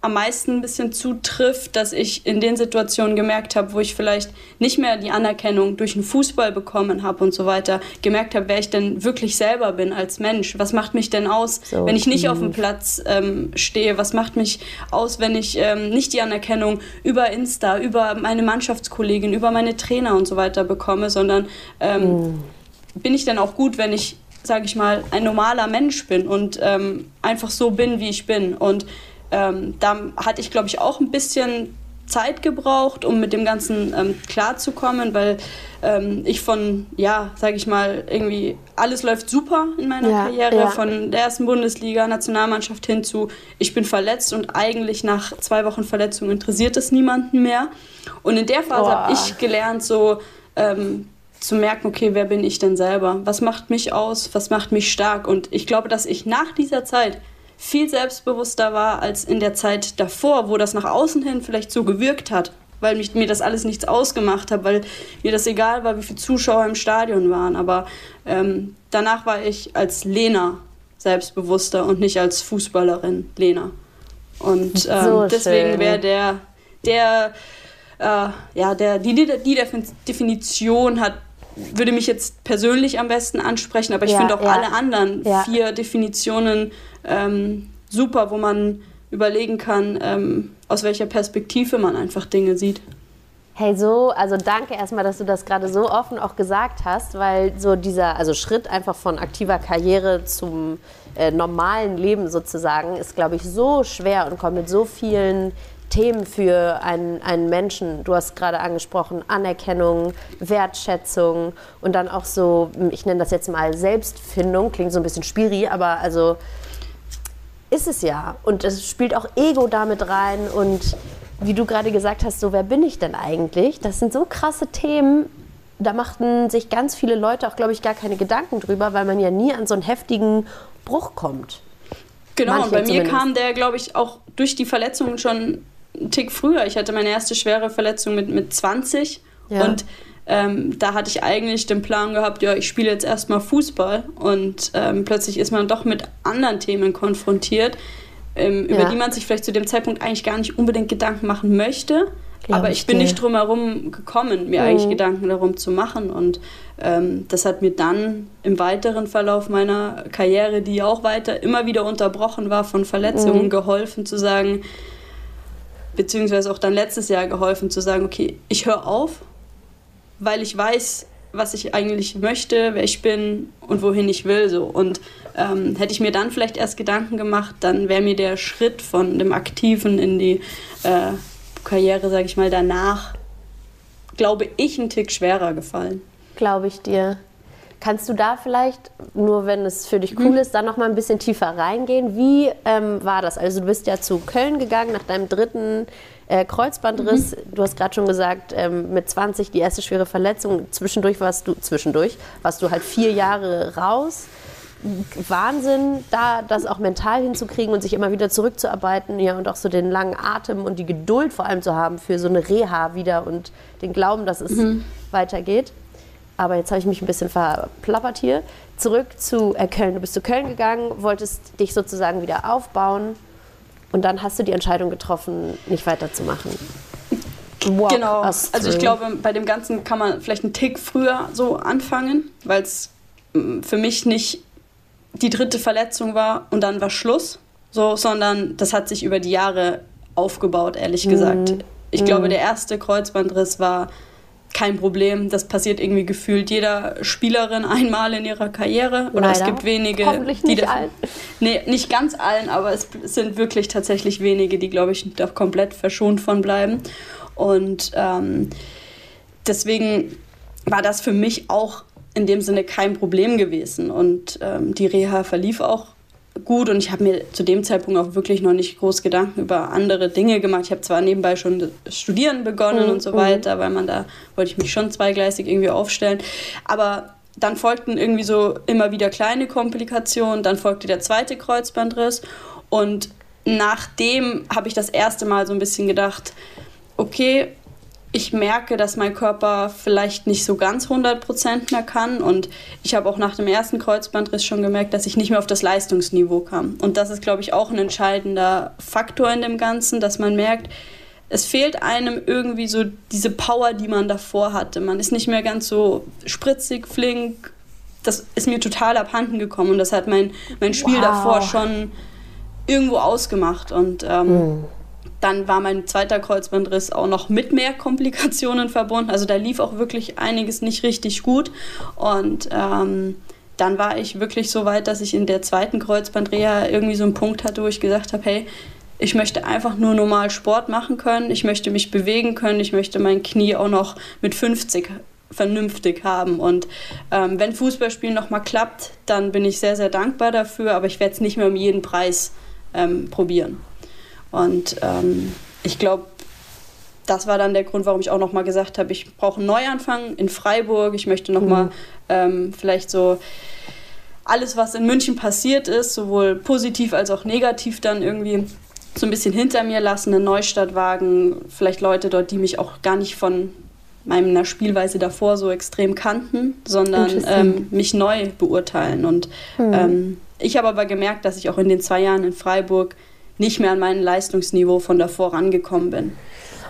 am meisten ein bisschen zutrifft, dass ich in den Situationen gemerkt habe, wo ich vielleicht nicht mehr die Anerkennung durch den Fußball bekommen habe und so weiter, gemerkt habe, wer ich denn wirklich selber bin als Mensch. Was macht mich denn aus, so wenn ich nicht auf dem Platz ähm, stehe? Was macht mich aus, wenn ich ähm, nicht die Anerkennung über Insta, über meine Mannschaftskollegin, über meine Trainer und so weiter bekomme, sondern ähm, mm. Bin ich denn auch gut, wenn ich, sage ich mal, ein normaler Mensch bin und ähm, einfach so bin, wie ich bin und ähm, da hatte ich, glaube ich, auch ein bisschen Zeit gebraucht, um mit dem Ganzen ähm, klarzukommen, weil ähm, ich von, ja, sage ich mal, irgendwie alles läuft super in meiner ja, Karriere, ja. von der ersten Bundesliga, Nationalmannschaft hin zu, ich bin verletzt und eigentlich nach zwei Wochen Verletzung interessiert es niemanden mehr. Und in der Phase habe ich gelernt, so ähm, zu merken, okay, wer bin ich denn selber? Was macht mich aus? Was macht mich stark? Und ich glaube, dass ich nach dieser Zeit viel selbstbewusster war als in der Zeit davor, wo das nach außen hin vielleicht so gewirkt hat, weil mich, mir das alles nichts ausgemacht hat, weil mir das egal war, wie viele Zuschauer im Stadion waren. Aber ähm, danach war ich als Lena selbstbewusster und nicht als Fußballerin Lena. Und ähm, so deswegen wäre der, der, äh, ja, der, die, die, die Definition hat würde mich jetzt persönlich am besten ansprechen, aber ich ja, finde auch ja. alle anderen ja. vier Definitionen ähm, super, wo man überlegen kann, ähm, aus welcher Perspektive man einfach Dinge sieht. Hey, so, also danke erstmal, dass du das gerade so offen auch gesagt hast, weil so dieser, also Schritt einfach von aktiver Karriere zum äh, normalen Leben sozusagen ist, glaube ich, so schwer und kommt mit so vielen Themen für einen, einen Menschen. Du hast gerade angesprochen, Anerkennung, Wertschätzung und dann auch so, ich nenne das jetzt mal Selbstfindung, klingt so ein bisschen spiri, aber also ist es ja. Und es spielt auch Ego damit rein und wie du gerade gesagt hast, so wer bin ich denn eigentlich? Das sind so krasse Themen. Da machten sich ganz viele Leute auch, glaube ich, gar keine Gedanken drüber, weil man ja nie an so einen heftigen Bruch kommt. Genau, Manche und bei mir kam der, glaube ich, auch durch die Verletzungen schon einen Tick früher. Ich hatte meine erste schwere Verletzung mit, mit 20 ja. und ähm, da hatte ich eigentlich den Plan gehabt, ja, ich spiele jetzt erstmal Fußball und ähm, plötzlich ist man doch mit anderen Themen konfrontiert, ähm, ja. über die man sich vielleicht zu dem Zeitpunkt eigentlich gar nicht unbedingt Gedanken machen möchte. Glaub aber ich, ich bin dir. nicht drum herum gekommen, mir mhm. eigentlich Gedanken darum zu machen. Und ähm, das hat mir dann im weiteren Verlauf meiner Karriere, die auch weiter immer wieder unterbrochen war von Verletzungen, mhm. geholfen zu sagen, beziehungsweise auch dann letztes Jahr geholfen zu sagen, okay, ich höre auf weil ich weiß, was ich eigentlich möchte, wer ich bin und wohin ich will. So. Und ähm, hätte ich mir dann vielleicht erst Gedanken gemacht, dann wäre mir der Schritt von dem Aktiven in die äh, Karriere, sage ich mal, danach glaube ich, ein Tick schwerer gefallen. Glaube ich dir. Kannst du da vielleicht, nur wenn es für dich cool mhm. ist, dann noch mal ein bisschen tiefer reingehen? Wie ähm, war das? Also du bist ja zu Köln gegangen nach deinem dritten äh, Kreuzbandriss. Mhm. Du hast gerade schon gesagt, ähm, mit 20 die erste schwere Verletzung. Zwischendurch warst du, zwischendurch warst du halt vier Jahre raus. Wahnsinn, da das auch mental hinzukriegen und sich immer wieder zurückzuarbeiten, ja, und auch so den langen Atem und die Geduld vor allem zu haben für so eine Reha wieder und den Glauben, dass es mhm. weitergeht. Aber jetzt habe ich mich ein bisschen verplappert hier. Zurück zu äh, Köln. Du bist zu Köln gegangen, wolltest dich sozusagen wieder aufbauen und dann hast du die Entscheidung getroffen, nicht weiterzumachen. Walk genau. Also ich glaube, bei dem Ganzen kann man vielleicht einen Tick früher so anfangen, weil es mm, für mich nicht die dritte Verletzung war und dann war Schluss, so, sondern das hat sich über die Jahre aufgebaut, ehrlich gesagt. Mhm. Ich mhm. glaube, der erste Kreuzbandriss war kein Problem. Das passiert irgendwie gefühlt jeder Spielerin einmal in ihrer Karriere. Oder Leider. es gibt wenige, Hoffentlich nicht die allen. Nee, nicht ganz allen, aber es sind wirklich tatsächlich wenige, die, glaube ich, da komplett verschont von bleiben. Und ähm, deswegen war das für mich auch in dem Sinne kein Problem gewesen. Und ähm, die Reha verlief auch gut und ich habe mir zu dem Zeitpunkt auch wirklich noch nicht groß Gedanken über andere Dinge gemacht. Ich habe zwar nebenbei schon studieren begonnen mhm. und so mhm. weiter, weil man da wollte ich mich schon zweigleisig irgendwie aufstellen, aber dann folgten irgendwie so immer wieder kleine Komplikationen, dann folgte der zweite Kreuzbandriss und nachdem habe ich das erste Mal so ein bisschen gedacht, okay, ich merke, dass mein Körper vielleicht nicht so ganz 100% mehr kann. Und ich habe auch nach dem ersten Kreuzbandriss schon gemerkt, dass ich nicht mehr auf das Leistungsniveau kam. Und das ist, glaube ich, auch ein entscheidender Faktor in dem Ganzen, dass man merkt, es fehlt einem irgendwie so diese Power, die man davor hatte. Man ist nicht mehr ganz so spritzig, flink. Das ist mir total abhanden gekommen und das hat mein, mein Spiel wow. davor schon irgendwo ausgemacht. Und ähm, mm dann war mein zweiter Kreuzbandriss auch noch mit mehr Komplikationen verbunden. Also da lief auch wirklich einiges nicht richtig gut. Und ähm, dann war ich wirklich so weit, dass ich in der zweiten Kreuzbandreha irgendwie so einen Punkt hatte, wo ich gesagt habe, hey, ich möchte einfach nur normal Sport machen können, ich möchte mich bewegen können, ich möchte mein Knie auch noch mit 50 vernünftig haben. Und ähm, wenn Fußballspielen nochmal klappt, dann bin ich sehr, sehr dankbar dafür, aber ich werde es nicht mehr um jeden Preis ähm, probieren. Und ähm, ich glaube, das war dann der Grund, warum ich auch nochmal gesagt habe, ich brauche einen Neuanfang in Freiburg. Ich möchte nochmal mhm. ähm, vielleicht so alles, was in München passiert ist, sowohl positiv als auch negativ, dann irgendwie so ein bisschen hinter mir lassen, eine Neustadt wagen. Vielleicht Leute dort, die mich auch gar nicht von meiner Spielweise davor so extrem kannten, sondern ähm, mich neu beurteilen. Und mhm. ähm, ich habe aber gemerkt, dass ich auch in den zwei Jahren in Freiburg nicht mehr an mein Leistungsniveau von davor rangekommen bin.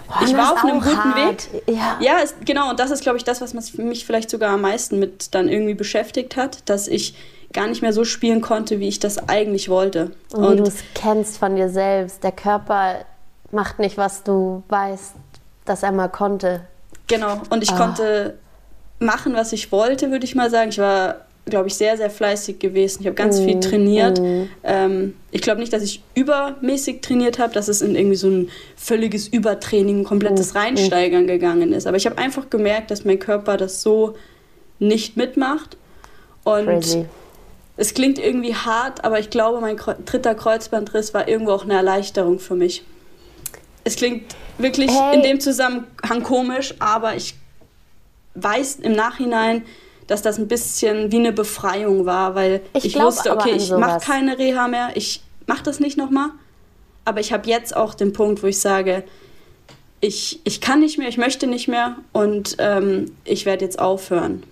Oh, ich war auf einem guten hart. Weg. Ja, ja ist, genau. Und das ist, glaube ich, das, was mich vielleicht sogar am meisten mit dann irgendwie beschäftigt hat, dass ich gar nicht mehr so spielen konnte, wie ich das eigentlich wollte. Und, wie du es kennst von dir selbst. Der Körper macht nicht, was du weißt, dass er mal konnte. Genau. Und ich oh. konnte machen, was ich wollte, würde ich mal sagen. Ich war glaube ich, sehr, sehr fleißig gewesen. Ich habe ganz mm, viel trainiert. Mm. Ähm, ich glaube nicht, dass ich übermäßig trainiert habe, dass es in irgendwie so ein völliges Übertraining, ein komplettes mm, Reinsteigern gegangen ist. Aber ich habe einfach gemerkt, dass mein Körper das so nicht mitmacht. Und Crazy. es klingt irgendwie hart, aber ich glaube, mein dritter Kreuzbandriss war irgendwo auch eine Erleichterung für mich. Es klingt wirklich hey. in dem Zusammenhang komisch, aber ich weiß im Nachhinein, dass das ein bisschen wie eine Befreiung war, weil ich, ich wusste, okay, ich mache keine Reha mehr, ich mache das nicht nochmal. Aber ich habe jetzt auch den Punkt, wo ich sage, ich, ich kann nicht mehr, ich möchte nicht mehr und ähm, ich werde jetzt aufhören.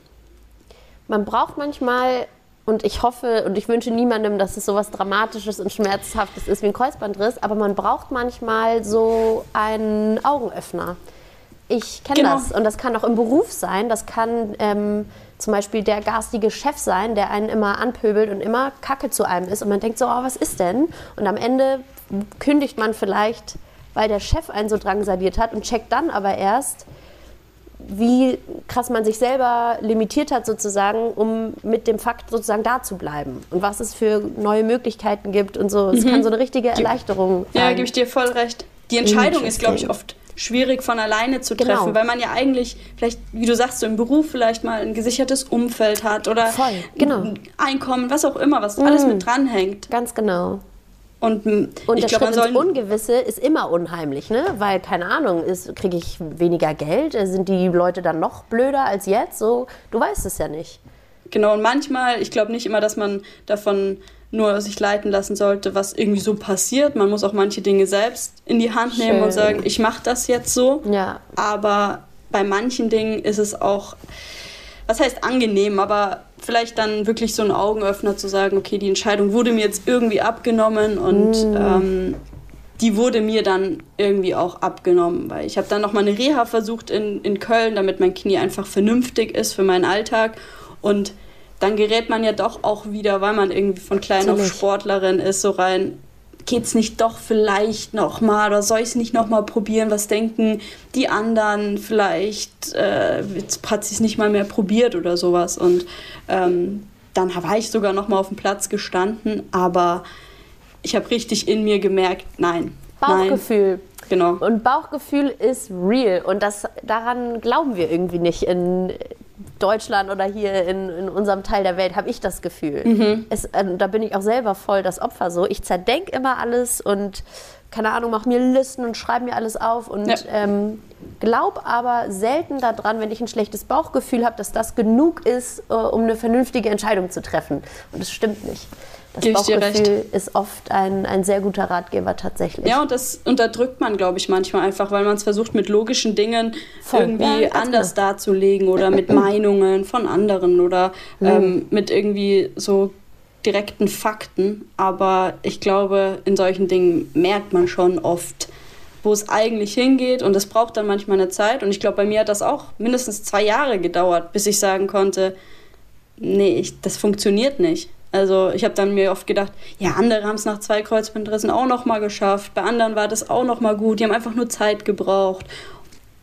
Man braucht manchmal, und ich hoffe und ich wünsche niemandem, dass es so was Dramatisches und Schmerzhaftes ist wie ein Kreuzbandriss, aber man braucht manchmal so einen Augenöffner. Ich kenne genau. das und das kann auch im Beruf sein, das kann ähm, zum Beispiel der garstige Chef sein, der einen immer anpöbelt und immer Kacke zu einem ist und man denkt so, oh, was ist denn? Und am Ende kündigt man vielleicht, weil der Chef einen so drangsaliert hat und checkt dann aber erst, wie krass man sich selber limitiert hat sozusagen, um mit dem Fakt sozusagen da zu bleiben und was es für neue Möglichkeiten gibt und so. Es mhm. kann so eine richtige Erleichterung sein. Ja, gebe ich dir voll recht. Die Entscheidung ist, glaube ich, oft schwierig von alleine zu treffen, genau. weil man ja eigentlich vielleicht, wie du sagst, so im Beruf vielleicht mal ein gesichertes Umfeld hat oder Voll, genau. Einkommen, was auch immer, was mm. alles mit dranhängt. Ganz genau. Und, und ich der glaub, Schritt ins Ungewisse ist immer unheimlich, ne? Weil, keine Ahnung, kriege ich weniger Geld? Sind die Leute dann noch blöder als jetzt? So, du weißt es ja nicht. Genau, und manchmal, ich glaube nicht immer, dass man davon nur sich leiten lassen sollte, was irgendwie so passiert. Man muss auch manche Dinge selbst in die Hand nehmen Schön. und sagen, ich mache das jetzt so. Ja. Aber bei manchen Dingen ist es auch, was heißt angenehm, aber vielleicht dann wirklich so ein Augenöffner zu sagen, okay, die Entscheidung wurde mir jetzt irgendwie abgenommen und mm. ähm, die wurde mir dann irgendwie auch abgenommen, weil ich habe dann noch mal eine Reha versucht in, in Köln, damit mein Knie einfach vernünftig ist für meinen Alltag und dann gerät man ja doch auch wieder, weil man irgendwie von klein auf Sportlerin ist, so rein. Geht es nicht doch vielleicht noch mal oder soll ich es nicht noch mal probieren? Was denken die anderen? Vielleicht äh, hat sie es nicht mal mehr probiert oder sowas. Und ähm, dann war ich sogar noch mal auf dem Platz gestanden, aber ich habe richtig in mir gemerkt, nein. Bauchgefühl. Nein. Genau. Und Bauchgefühl ist real und das daran glauben wir irgendwie nicht in Deutschland oder hier in, in unserem Teil der Welt, habe ich das Gefühl. Mhm. Es, äh, da bin ich auch selber voll das Opfer so. Ich zerdenke immer alles und keine Ahnung, mache mir Listen und schreibe mir alles auf und ja. ähm, glaub aber selten daran, wenn ich ein schlechtes Bauchgefühl habe, dass das genug ist, äh, um eine vernünftige Entscheidung zu treffen. Und das stimmt nicht. Das Gib Bauchgefühl ist oft ein, ein sehr guter Ratgeber tatsächlich. Ja, und das unterdrückt man, glaube ich, manchmal einfach, weil man es versucht, mit logischen Dingen Voll. irgendwie ja, anders genau. darzulegen oder mit Meinungen von anderen oder mhm. ähm, mit irgendwie so direkten Fakten. Aber ich glaube, in solchen Dingen merkt man schon oft, wo es eigentlich hingeht und es braucht dann manchmal eine Zeit. Und ich glaube, bei mir hat das auch mindestens zwei Jahre gedauert, bis ich sagen konnte, nee, ich, das funktioniert nicht. Also ich habe dann mir oft gedacht, ja, andere haben es nach zwei Kreuzbandrissen auch noch mal geschafft. Bei anderen war das auch noch mal gut. Die haben einfach nur Zeit gebraucht.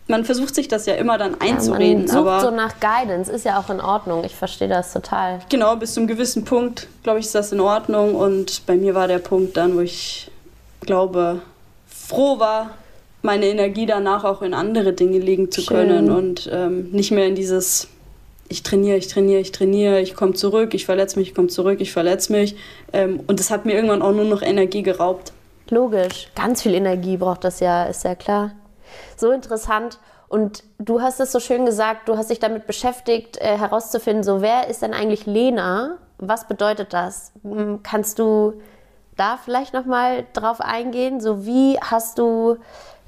Man versucht sich das ja immer dann einzureden. Ja, man sucht aber so nach Guidance, ist ja auch in Ordnung. Ich verstehe das total. Genau, bis zu einem gewissen Punkt, glaube ich, ist das in Ordnung. Und bei mir war der Punkt dann, wo ich glaube, froh war, meine Energie danach auch in andere Dinge legen zu Schön. können und ähm, nicht mehr in dieses ich trainiere, ich trainiere, ich trainiere, ich komme zurück, ich verletze mich, ich komme zurück, ich verletze mich. Ähm, und das hat mir irgendwann auch nur noch Energie geraubt. Logisch, ganz viel Energie braucht das ja, ist ja klar. So interessant. Und du hast es so schön gesagt, du hast dich damit beschäftigt, äh, herauszufinden, so wer ist denn eigentlich Lena? Was bedeutet das? Kannst du da vielleicht noch mal drauf eingehen? So wie hast du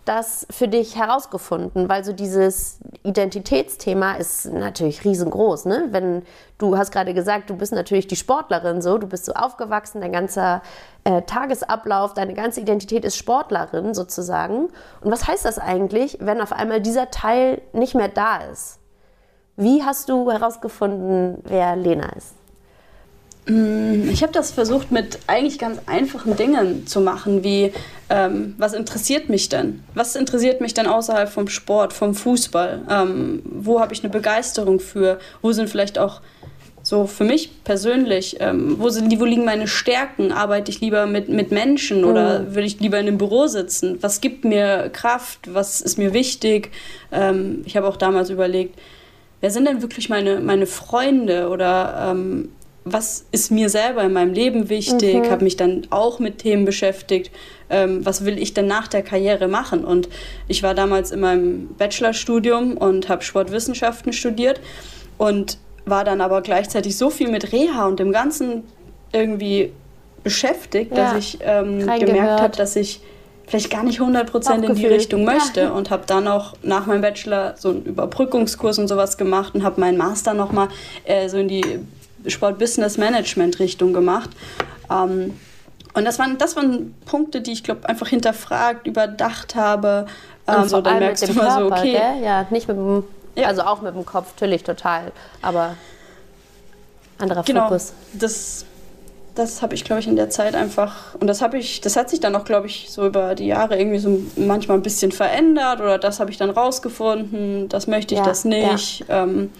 das für dich herausgefunden? Weil so dieses Identitätsthema ist natürlich riesengroß. Ne? Wenn du hast gerade gesagt, du bist natürlich die Sportlerin, so du bist so aufgewachsen, dein ganzer äh, Tagesablauf, deine ganze Identität ist Sportlerin sozusagen. Und was heißt das eigentlich, wenn auf einmal dieser Teil nicht mehr da ist? Wie hast du herausgefunden, wer Lena ist? Mm, ich habe das versucht mit eigentlich ganz einfachen Dingen zu machen, wie ähm, was interessiert mich denn? Was interessiert mich denn außerhalb vom Sport, vom Fußball? Ähm, wo habe ich eine Begeisterung für? Wo sind vielleicht auch so für mich persönlich, ähm, wo, sind die, wo liegen meine Stärken? Arbeite ich lieber mit, mit Menschen oder mhm. will ich lieber in einem Büro sitzen? Was gibt mir Kraft? Was ist mir wichtig? Ähm, ich habe auch damals überlegt, wer sind denn wirklich meine, meine Freunde oder ähm, was ist mir selber in meinem Leben wichtig, mhm. habe mich dann auch mit Themen beschäftigt, ähm, was will ich denn nach der Karriere machen. Und ich war damals in meinem Bachelorstudium und habe Sportwissenschaften studiert und war dann aber gleichzeitig so viel mit Reha und dem Ganzen irgendwie beschäftigt, ja. dass ich ähm, gemerkt habe, dass ich vielleicht gar nicht 100% in die Richtung möchte ja. und habe dann auch nach meinem Bachelor so einen Überbrückungskurs und sowas gemacht und habe meinen Master nochmal äh, so in die Sport-Business-Management-Richtung gemacht. Ähm, und das waren, das waren Punkte, die ich glaube einfach hinterfragt, überdacht habe. Ähm, so, dann merkst du mal so, okay. Gell? Ja, nicht mit dem, ja. also auch mit dem Kopf, natürlich total, aber anderer genau, Fokus. Das, das habe ich, glaube ich, in der Zeit einfach, und das habe ich, das hat sich dann auch, glaube ich, so über die Jahre irgendwie so manchmal ein bisschen verändert oder das habe ich dann rausgefunden, das möchte ich, ja, das nicht. Ja. Ähm,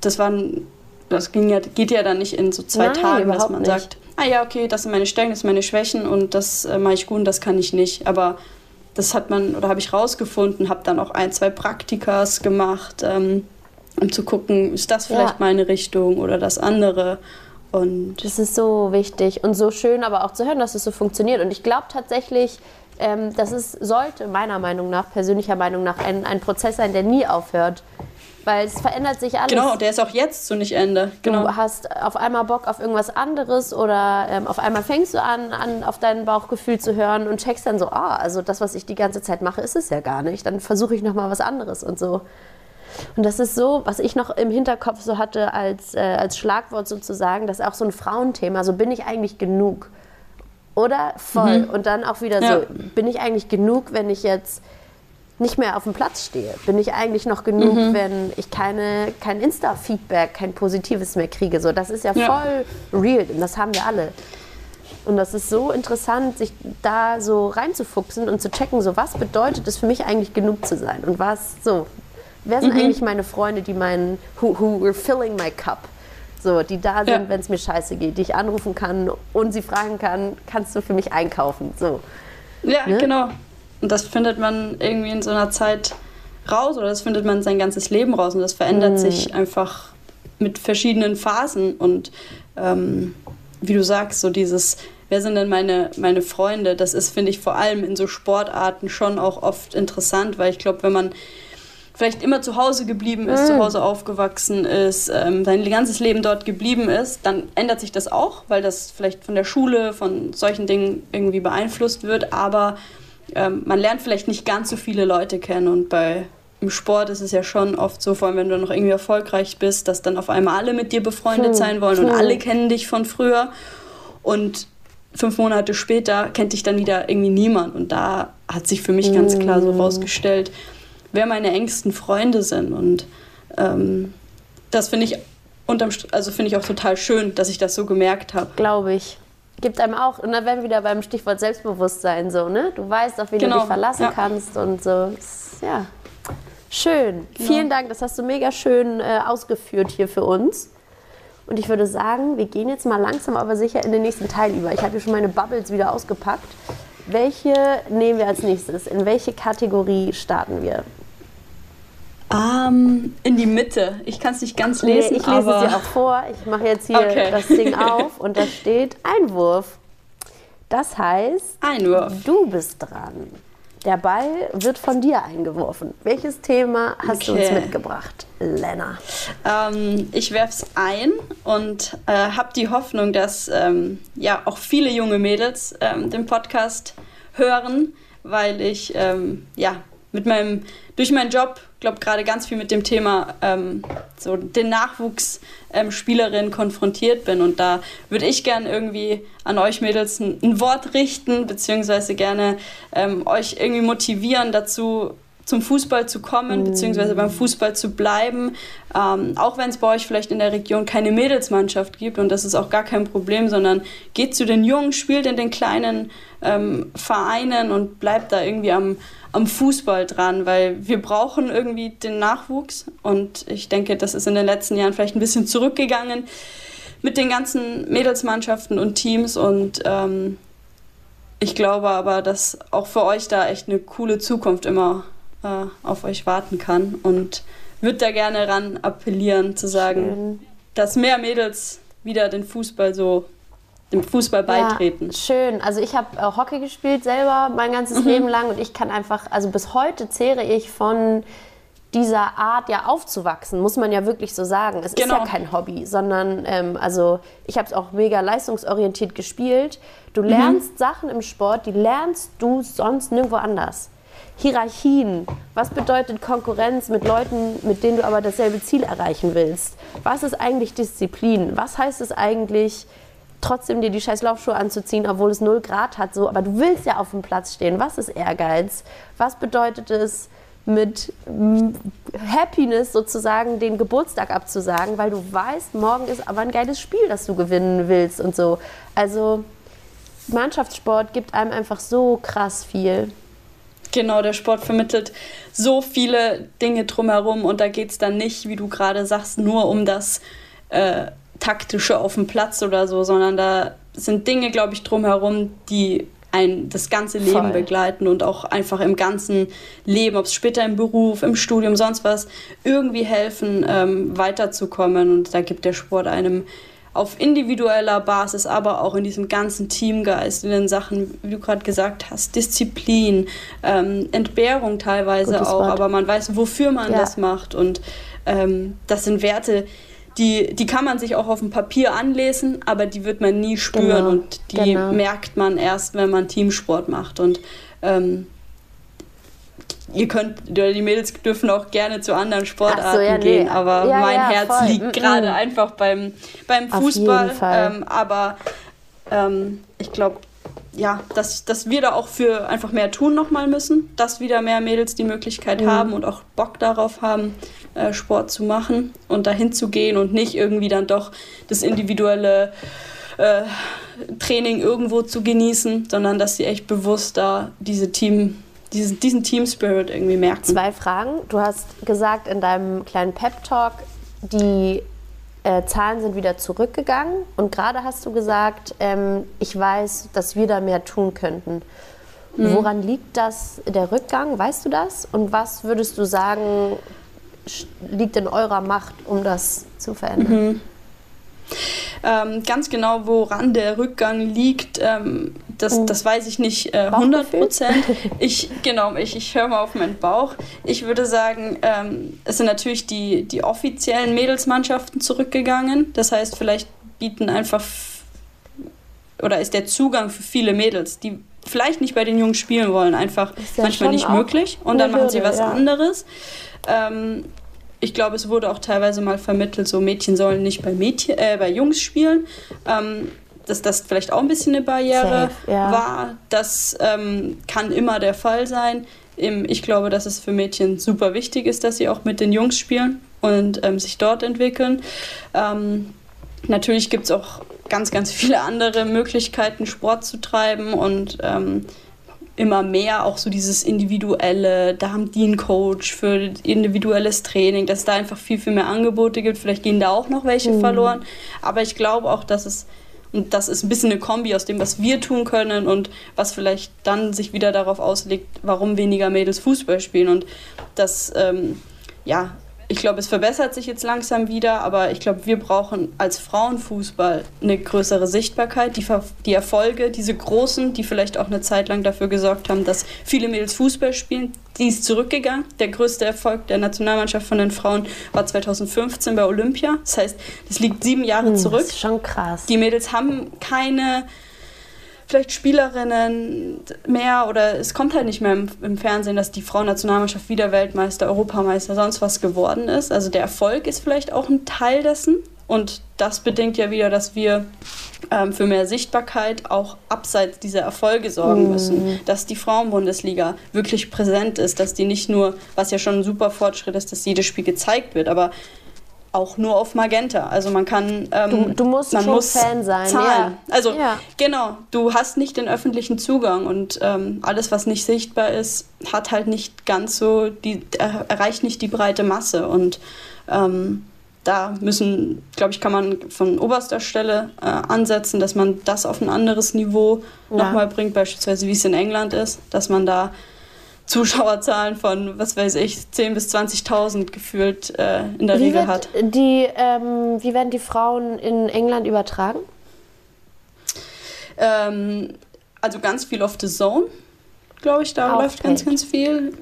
das waren das ging ja, geht ja dann nicht in so zwei Nein, Tagen, dass man nicht. sagt, ah ja, okay, das sind meine Stärken, das sind meine Schwächen und das äh, mache ich gut und das kann ich nicht. Aber das hat man oder habe ich rausgefunden, habe dann auch ein, zwei Praktikas gemacht, ähm, um zu gucken, ist das vielleicht ja. meine Richtung oder das andere. Und das ist so wichtig und so schön, aber auch zu hören, dass es so funktioniert. Und ich glaube tatsächlich, ähm, dass es sollte meiner Meinung nach, persönlicher Meinung nach, ein, ein Prozess sein, der nie aufhört. Weil es verändert sich alles. Genau, der ist auch jetzt so nicht Ende. Genau. Du hast auf einmal Bock auf irgendwas anderes oder ähm, auf einmal fängst du an, an, auf dein Bauchgefühl zu hören und checkst dann so, ah, also das, was ich die ganze Zeit mache, ist es ja gar nicht. Dann versuche ich nochmal was anderes und so. Und das ist so, was ich noch im Hinterkopf so hatte als, äh, als Schlagwort sozusagen, das ist auch so ein Frauenthema. So bin ich eigentlich genug? Oder voll. Mhm. Und dann auch wieder ja. so, bin ich eigentlich genug, wenn ich jetzt nicht mehr auf dem Platz stehe? Bin ich eigentlich noch genug, mhm. wenn ich keine, kein Insta-Feedback, kein Positives mehr kriege? So, das ist ja, ja voll real und das haben wir alle. Und das ist so interessant, sich da so reinzufuchsen und zu checken, so was bedeutet es für mich eigentlich genug zu sein und was so, Wer sind mhm. eigentlich meine Freunde, die meinen, who, who were filling my cup? So, die da sind, ja. wenn es mir scheiße geht, die ich anrufen kann und sie fragen kann, kannst du für mich einkaufen? So. Ja, ne? genau. Und das findet man irgendwie in so einer Zeit raus oder das findet man sein ganzes Leben raus und das verändert mhm. sich einfach mit verschiedenen Phasen und ähm, wie du sagst, so dieses, wer sind denn meine, meine Freunde, das ist, finde ich, vor allem in so Sportarten schon auch oft interessant, weil ich glaube, wenn man vielleicht immer zu Hause geblieben ist, mhm. zu Hause aufgewachsen ist, ähm, sein ganzes Leben dort geblieben ist, dann ändert sich das auch, weil das vielleicht von der Schule, von solchen Dingen irgendwie beeinflusst wird. Aber ähm, man lernt vielleicht nicht ganz so viele Leute kennen und bei im Sport ist es ja schon oft so, vor allem wenn du noch irgendwie erfolgreich bist, dass dann auf einmal alle mit dir befreundet hm. sein wollen und hm. alle kennen dich von früher. Und fünf Monate später kennt dich dann wieder irgendwie niemand. Und da hat sich für mich ganz klar so rausgestellt, wer meine engsten Freunde sind. Und ähm, das finde ich unterm, also finde ich auch total schön, dass ich das so gemerkt habe. Glaube ich. Gibt einem auch, und dann wären wir wieder beim Stichwort Selbstbewusstsein so, ne? Du weißt, auf wen genau. du dich verlassen ja. kannst und so. Ja. Schön. Ja. Vielen Dank, das hast du mega schön äh, ausgeführt hier für uns. Und ich würde sagen, wir gehen jetzt mal langsam aber sicher in den nächsten Teil über. Ich habe hier schon meine Bubbles wieder ausgepackt. Welche nehmen wir als nächstes? In welche Kategorie starten wir? Um, in die Mitte. Ich kann es nicht ganz lesen. Nee, ich lese es dir auch vor. Ich mache jetzt hier okay. das Ding auf und da steht Einwurf. Das heißt, Einwurf. du bist dran. Der Ball wird von dir eingeworfen. Welches Thema hast okay. du uns mitgebracht, Lena? Ähm, ich werfe es ein und äh, habe die Hoffnung, dass ähm, ja auch viele junge Mädels ähm, den Podcast hören, weil ich ähm, ja mit meinem durch meinen Job glaube gerade ganz viel mit dem Thema ähm, so den Nachwuchs ähm, konfrontiert bin. Und da würde ich gerne irgendwie an euch Mädels ein, ein Wort richten beziehungsweise gerne ähm, euch irgendwie motivieren dazu zum Fußball zu kommen, mm. beziehungsweise beim Fußball zu bleiben. Ähm, auch wenn es bei euch vielleicht in der Region keine Mädelsmannschaft gibt und das ist auch gar kein Problem, sondern geht zu den Jungen, spielt in den kleinen ähm, Vereinen und bleibt da irgendwie am, am Fußball dran, weil wir brauchen irgendwie den Nachwuchs und ich denke, das ist in den letzten Jahren vielleicht ein bisschen zurückgegangen mit den ganzen Mädelsmannschaften und Teams und ähm, ich glaube aber, dass auch für euch da echt eine coole Zukunft immer äh, auf euch warten kann und würde da gerne ran appellieren, zu sagen, Schön. dass mehr Mädels wieder den Fußball so dem Fußball beitreten. Ja, schön. Also ich habe äh, Hockey gespielt selber mein ganzes mhm. Leben lang und ich kann einfach, also bis heute zehre ich von dieser Art ja aufzuwachsen, muss man ja wirklich so sagen. Es genau. ist ja kein Hobby, sondern ähm, also ich habe es auch mega leistungsorientiert gespielt. Du mhm. lernst mhm. Sachen im Sport, die lernst du sonst nirgendwo anders. Hierarchien. Was bedeutet Konkurrenz mit Leuten, mit denen du aber dasselbe Ziel erreichen willst? Was ist eigentlich Disziplin? Was heißt es eigentlich, trotzdem dir die scheiß Laufschuhe anzuziehen, obwohl es 0 Grad hat? So, aber du willst ja auf dem Platz stehen. Was ist Ehrgeiz? Was bedeutet es, mit Happiness sozusagen den Geburtstag abzusagen, weil du weißt, morgen ist aber ein geiles Spiel, das du gewinnen willst und so. Also Mannschaftssport gibt einem einfach so krass viel. Genau, der Sport vermittelt so viele Dinge drumherum und da geht es dann nicht, wie du gerade sagst, nur um das äh, taktische auf dem Platz oder so, sondern da sind Dinge, glaube ich, drumherum, die ein das ganze Leben Voll. begleiten und auch einfach im ganzen Leben, ob es später im Beruf, im Studium, sonst was, irgendwie helfen, ähm, weiterzukommen. Und da gibt der Sport einem auf individueller Basis, aber auch in diesem ganzen Teamgeist, in den Sachen, wie du gerade gesagt hast, Disziplin, ähm, Entbehrung teilweise Gutes auch, Wort. aber man weiß, wofür man ja. das macht. Und ähm, das sind Werte, die, die kann man sich auch auf dem Papier anlesen, aber die wird man nie spüren genau, und die genau. merkt man erst, wenn man Teamsport macht. Und ähm, ihr könnt, die Mädels dürfen auch gerne zu anderen Sportarten so, ja, gehen, nee. aber ja, mein ja, Herz voll. liegt gerade einfach beim, beim Fußball. Ähm, aber ähm, ich glaube, ja, dass, dass wir da auch für einfach mehr tun nochmal müssen, dass wieder mehr Mädels die Möglichkeit mhm. haben und auch Bock darauf haben, äh, Sport zu machen und dahin zu gehen und nicht irgendwie dann doch das individuelle äh, Training irgendwo zu genießen, sondern dass sie echt bewusst da diese Team, diesen, diesen Team Spirit irgendwie merken. Zwei Fragen. Du hast gesagt in deinem kleinen Pep Talk, die äh, Zahlen sind wieder zurückgegangen und gerade hast du gesagt, ähm, ich weiß, dass wir da mehr tun könnten. Mhm. Woran liegt das, der Rückgang? Weißt du das? Und was würdest du sagen, liegt in eurer Macht, um das zu verändern? Mhm. Ähm, ganz genau, woran der Rückgang liegt, ähm, das, mhm. das weiß ich nicht äh, 100 Prozent. Ich, genau, ich, ich höre mal auf meinen Bauch. Ich würde sagen, ähm, es sind natürlich die, die offiziellen Mädelsmannschaften zurückgegangen. Das heißt, vielleicht bieten einfach oder ist der Zugang für viele Mädels, die vielleicht nicht bei den Jungs spielen wollen, einfach ja manchmal nicht möglich und dann machen sie was ja. anderes. Ähm, ich glaube, es wurde auch teilweise mal vermittelt, so Mädchen sollen nicht bei, Mädchen, äh, bei Jungs spielen. Ähm, dass das vielleicht auch ein bisschen eine Barriere Safe, ja. war. Das ähm, kann immer der Fall sein. Ich glaube, dass es für Mädchen super wichtig ist, dass sie auch mit den Jungs spielen und ähm, sich dort entwickeln. Ähm, natürlich gibt es auch ganz, ganz viele andere Möglichkeiten, Sport zu treiben und ähm, immer mehr auch so dieses individuelle, da haben die einen Coach für individuelles Training, dass es da einfach viel, viel mehr Angebote gibt. Vielleicht gehen da auch noch welche mhm. verloren. Aber ich glaube auch, dass es, und das ist ein bisschen eine Kombi aus dem, was wir tun können und was vielleicht dann sich wieder darauf auslegt, warum weniger Mädels Fußball spielen. Und das, ähm, ja, ich glaube, es verbessert sich jetzt langsam wieder, aber ich glaube, wir brauchen als Frauenfußball eine größere Sichtbarkeit. Die, die, Erfolge, diese großen, die vielleicht auch eine Zeit lang dafür gesorgt haben, dass viele Mädels Fußball spielen, die ist zurückgegangen. Der größte Erfolg der Nationalmannschaft von den Frauen war 2015 bei Olympia. Das heißt, das liegt sieben Jahre hm, zurück. Das ist schon krass. Die Mädels haben keine vielleicht Spielerinnen mehr oder es kommt halt nicht mehr im, im Fernsehen, dass die Frauennationalmannschaft wieder Weltmeister, Europameister, sonst was geworden ist. Also der Erfolg ist vielleicht auch ein Teil dessen. Und das bedingt ja wieder, dass wir ähm, für mehr Sichtbarkeit auch abseits dieser Erfolge sorgen müssen. Mhm. Dass die Frauenbundesliga wirklich präsent ist, dass die nicht nur, was ja schon ein super Fortschritt ist, dass jedes Spiel gezeigt wird, aber auch nur auf Magenta. Also man kann. Ähm, du, du, musst man schon muss Fan sein. Zahlen. Ja. Also ja. genau, du hast nicht den öffentlichen Zugang und ähm, alles, was nicht sichtbar ist, hat halt nicht ganz so die erreicht nicht die breite Masse und ähm, da müssen, glaube ich, kann man von oberster Stelle äh, ansetzen, dass man das auf ein anderes Niveau ja. nochmal bringt, beispielsweise wie es in England ist, dass man da Zuschauerzahlen von, was weiß ich, 10.000 bis 20.000 gefühlt äh, in der wie Regel hat. Die, ähm, wie werden die Frauen in England übertragen? Ähm, also ganz viel auf The Zone, glaube ich, da auch läuft paid. ganz, ganz viel.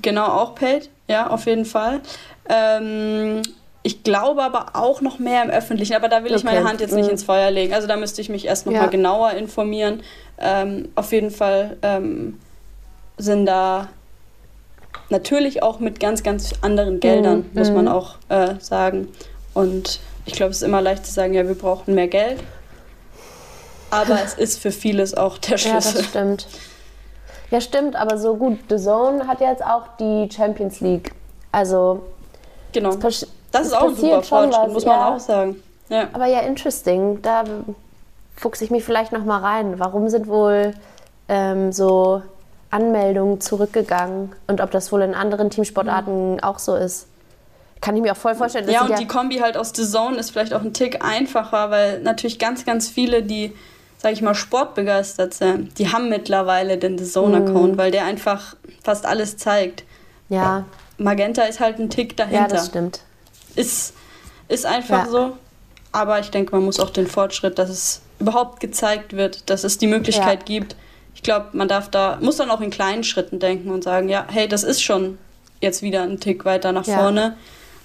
Genau, auch paid, ja, auf jeden Fall. Ähm, ich glaube aber auch noch mehr im Öffentlichen, aber da will okay. ich meine Hand jetzt nicht mhm. ins Feuer legen. Also da müsste ich mich erst noch ja. mal genauer informieren. Ähm, auf jeden Fall ähm, sind da natürlich auch mit ganz, ganz anderen Geldern, mhm. muss man mhm. auch äh, sagen. Und ich glaube, es ist immer leicht zu sagen, ja, wir brauchen mehr Geld. Aber es ist für vieles auch der Schlüssel. Ja, das stimmt. Ja, stimmt, aber so gut, The Zone hat jetzt auch die Champions League. Also. Genau. Das, ist auch ein super Fortschritt, muss man ja. auch sagen. Ja. Aber ja, interesting. Da fuchse ich mich vielleicht noch mal rein. Warum sind wohl ähm, so Anmeldungen zurückgegangen und ob das wohl in anderen Teamsportarten mhm. auch so ist. Kann ich mir auch voll vorstellen. ja, und ja die Kombi halt aus The Zone ist vielleicht auch ein Tick einfacher, weil natürlich ganz, ganz viele, die sag ich mal, Sportbegeisterte, die haben mittlerweile den The Zone-Account, mhm. weil der einfach fast alles zeigt. Ja. Magenta ist halt ein Tick dahinter. Ja, das stimmt. Ist, ist einfach ja. so. Aber ich denke, man muss auch den Fortschritt, dass es überhaupt gezeigt wird, dass es die Möglichkeit ja. gibt. Ich glaube, man darf da, muss dann auch in kleinen Schritten denken und sagen, ja, hey, das ist schon jetzt wieder ein Tick weiter nach ja. vorne.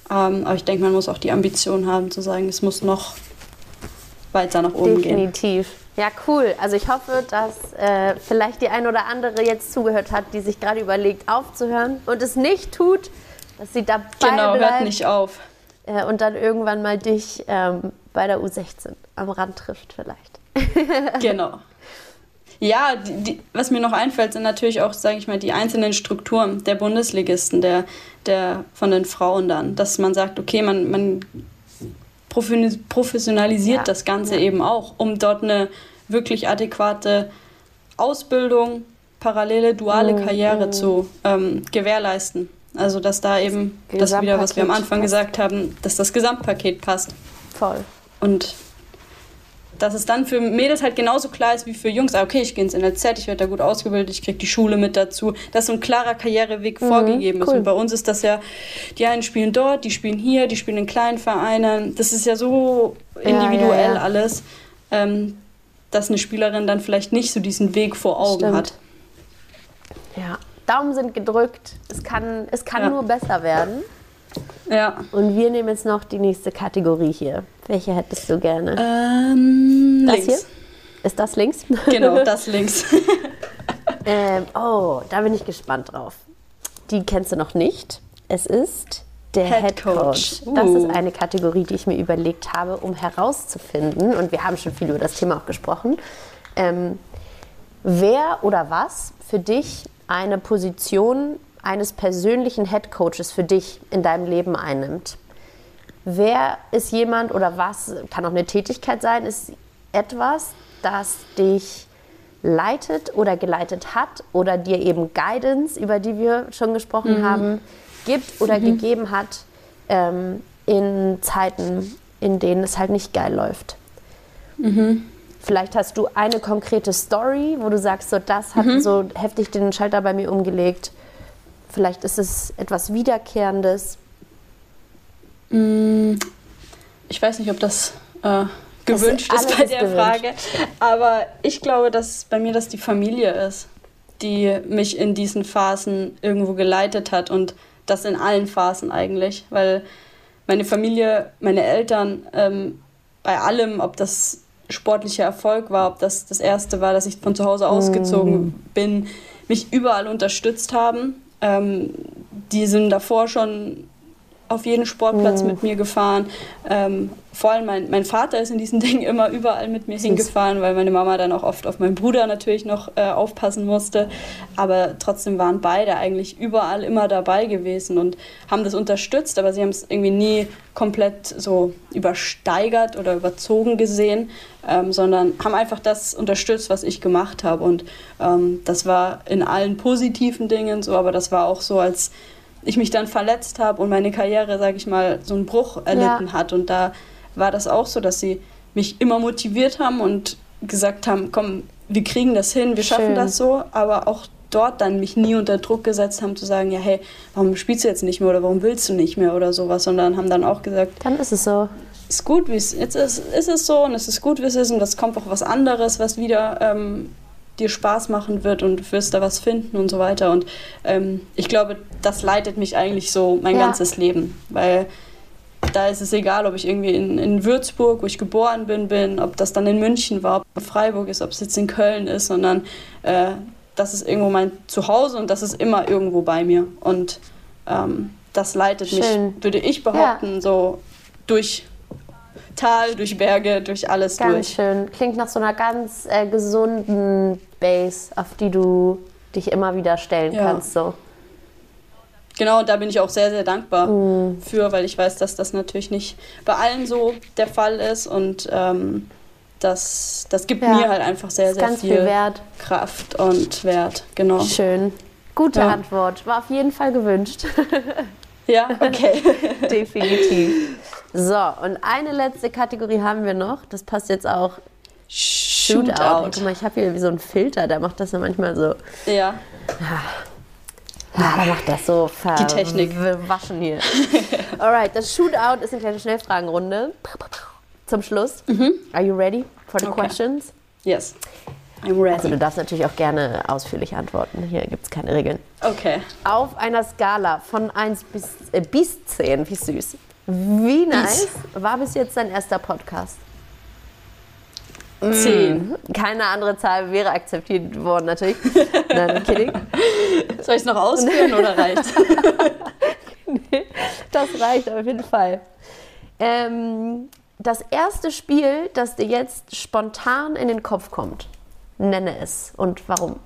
Ähm, aber ich denke, man muss auch die Ambition haben zu sagen, es muss noch weiter nach oben Definitiv. gehen. Definitiv. Ja, cool. Also ich hoffe, dass äh, vielleicht die ein oder andere jetzt zugehört hat, die sich gerade überlegt, aufzuhören und es nicht tut, dass sie dabei genau, bleibt. hört nicht auf. Äh, und dann irgendwann mal dich ähm, bei der U16 am Rand trifft vielleicht. genau. Ja, die, die, was mir noch einfällt, sind natürlich auch, sage ich mal, die einzelnen Strukturen der Bundesligisten, der, der von den Frauen dann, dass man sagt, okay, man, man professionalisiert ja. das Ganze ja. eben auch, um dort eine wirklich adäquate Ausbildung, parallele, duale mhm. Karriere zu ähm, gewährleisten. Also dass da eben das, das wieder, was wir am Anfang passt. gesagt haben, dass das Gesamtpaket passt. Voll. Und dass es dann für Mädels halt genauso klar ist wie für Jungs. Ah, okay, ich gehe ins NLZ, ich werde da gut ausgebildet, ich kriege die Schule mit dazu. Dass so ein klarer Karriereweg mhm, vorgegeben cool. ist. Und bei uns ist das ja, die einen spielen dort, die spielen hier, die spielen in kleinen Vereinen. Das ist ja so individuell ja, ja, ja. alles, ähm, dass eine Spielerin dann vielleicht nicht so diesen Weg vor Augen Stimmt. hat. Ja, Daumen sind gedrückt. Es kann, es kann nur besser werden. Ja. Und wir nehmen jetzt noch die nächste Kategorie hier. Welche hättest du gerne? Ähm, das links. hier? Ist das links? Genau, das links. ähm, oh, da bin ich gespannt drauf. Die kennst du noch nicht. Es ist der Head, Head Coach. Coach. Das uh. ist eine Kategorie, die ich mir überlegt habe, um herauszufinden, und wir haben schon viel über das Thema auch gesprochen, ähm, wer oder was für dich eine Position eines persönlichen Head Coaches für dich in deinem Leben einnimmt. Wer ist jemand oder was, kann auch eine Tätigkeit sein, ist etwas, das dich leitet oder geleitet hat oder dir eben Guidance, über die wir schon gesprochen mhm. haben, gibt oder mhm. gegeben hat ähm, in Zeiten, in denen es halt nicht geil läuft. Mhm. Vielleicht hast du eine konkrete Story, wo du sagst, so das hat mhm. so heftig den Schalter bei mir umgelegt. Vielleicht ist es etwas Wiederkehrendes. Mm, ich weiß nicht, ob das äh, gewünscht das ist, ist bei der gewünscht. Frage, aber ich glaube, dass bei mir das die Familie ist, die mich in diesen Phasen irgendwo geleitet hat und das in allen Phasen eigentlich, weil meine Familie, meine Eltern ähm, bei allem, ob das sportlicher Erfolg war, ob das das erste war, dass ich von zu Hause ausgezogen mm. bin, mich überall unterstützt haben ähm, die sind davor schon auf jeden Sportplatz mhm. mit mir gefahren. Ähm, vor allem mein, mein Vater ist in diesen Dingen immer überall mit mir hingefahren, weil meine Mama dann auch oft auf meinen Bruder natürlich noch äh, aufpassen musste. Aber trotzdem waren beide eigentlich überall immer dabei gewesen und haben das unterstützt, aber sie haben es irgendwie nie komplett so übersteigert oder überzogen gesehen, ähm, sondern haben einfach das unterstützt, was ich gemacht habe. Und ähm, das war in allen positiven Dingen so, aber das war auch so, als ich mich dann verletzt habe und meine Karriere, sage ich mal, so einen Bruch erlitten ja. hat. Und da war das auch so, dass sie mich immer motiviert haben und gesagt haben, komm, wir kriegen das hin, wir schaffen Schön. das so, aber auch dort dann mich nie unter Druck gesetzt haben zu sagen, ja hey, warum spielst du jetzt nicht mehr oder warum willst du nicht mehr oder sowas, sondern haben dann auch gesagt, dann ist es so. Ist gut, wie es jetzt ist, ist es so und es ist gut, wie es ist und es kommt auch was anderes, was wieder ähm, dir Spaß machen wird und du wirst da was finden und so weiter. Und ähm, ich glaube, das leitet mich eigentlich so mein ja. ganzes Leben, weil da ist es egal, ob ich irgendwie in, in Würzburg, wo ich geboren bin, bin, ob das dann in München war, ob es Freiburg ist, ob es jetzt in Köln ist, sondern äh, das ist irgendwo mein Zuhause und das ist immer irgendwo bei mir. Und ähm, das leitet Schön. mich, würde ich behaupten, ja. so durch Tal, durch Berge, durch alles ganz durch. schön. Klingt nach so einer ganz äh, gesunden Base, auf die du dich immer wieder stellen ja. kannst. So. Genau, und da bin ich auch sehr, sehr dankbar mm. für, weil ich weiß, dass das natürlich nicht bei allen so der Fall ist und ähm, das, das gibt ja. mir halt einfach sehr, sehr viel, viel Kraft und Wert. Genau. Schön. Gute ja. Antwort. War auf jeden Fall gewünscht. ja, okay. Definitiv. So, und eine letzte Kategorie haben wir noch. Das passt jetzt auch Shootout. Shootout. Guck mal, ich habe hier wie so einen Filter, der macht das ja manchmal so. Ja. Ja, der macht das so ver Die Technik. waschen hier. Alright, das Shootout ist eine kleine Schnellfragenrunde. Zum Schluss. Are you ready for the Okay. questions? Yes. I'm ready. Also du darfst natürlich auch gerne ausführlich antworten. Hier gibt es keine Regeln. Okay. Auf einer Skala von 1 bis, äh, bis 10, wie süß. Wie nice war bis jetzt dein erster Podcast? Zehn. Keine andere Zahl wäre akzeptiert worden, natürlich. Nein, kidding. Soll ich es noch ausführen oder reicht's? Das reicht auf jeden Fall. Ähm, das erste Spiel, das dir jetzt spontan in den Kopf kommt, nenne es und warum.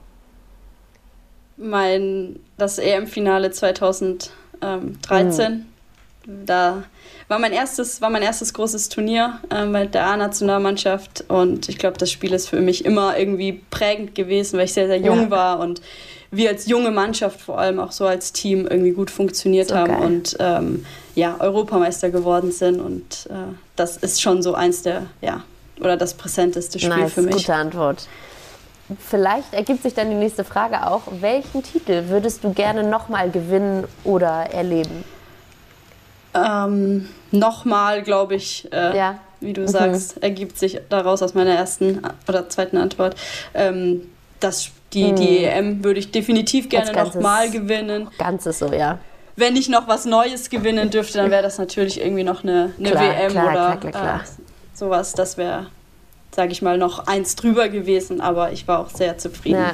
mein das EM-Finale 2013. Da war mein erstes, war mein erstes großes Turnier äh, mit der A-Nationalmannschaft und ich glaube, das Spiel ist für mich immer irgendwie prägend gewesen, weil ich sehr, sehr jung Ja. war und wir als junge Mannschaft vor allem auch so als Team irgendwie gut funktioniert So haben geil. und ähm, ja, Europameister geworden sind und äh, das ist schon so eins der, ja, oder das präsenteste Spiel Nice, für mich. gute Antwort. Vielleicht ergibt sich dann die nächste Frage auch. Welchen Titel würdest du gerne nochmal gewinnen oder erleben? Ähm, Nochmal, glaube ich, äh, Ja. wie du Mhm. sagst, ergibt sich daraus aus meiner ersten oder zweiten Antwort. Ähm, das, die, die EM würde ich definitiv gerne Mhm. Nochmal gewinnen. Ganzes so, ja. Wenn ich noch was Neues gewinnen dürfte, dann wäre das natürlich irgendwie noch eine, eine Klar, WM klar, oder klar, klar. Äh, sowas. Das wäre, sage ich mal, noch eins drüber gewesen, aber ich war auch sehr zufrieden, Ja.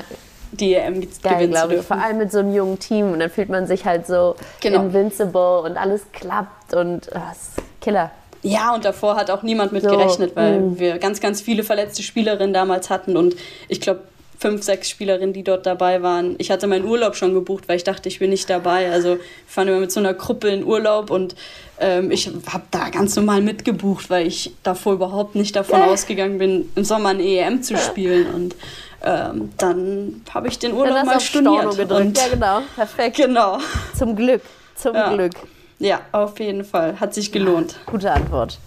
Die EM ge- Geil, glaube ich. Vor allem mit so einem jungen Team und dann fühlt man sich halt so Genau. invincible und alles klappt und ah, ist Killer. Ja, und davor hat auch niemand mit So, gerechnet, weil mm. wir ganz, ganz viele verletzte Spielerinnen damals hatten und ich glaube, fünf, sechs Spielerinnen, die dort dabei waren. Ich hatte meinen Urlaub schon gebucht, weil ich dachte, ich bin nicht dabei. Also wir fahren immer mit so einer Gruppe in Urlaub und ähm, ich habe da ganz normal mitgebucht, weil ich davor überhaupt nicht davon ausgegangen bin, im Sommer ein EM zu spielen. Und ähm, dann habe ich den Urlaub mal storniert. Und, Ja, genau. Perfekt. genau. Zum Glück. Zum Ja. Glück. Ja, auf jeden Fall. Hat sich gelohnt. Gute Antwort.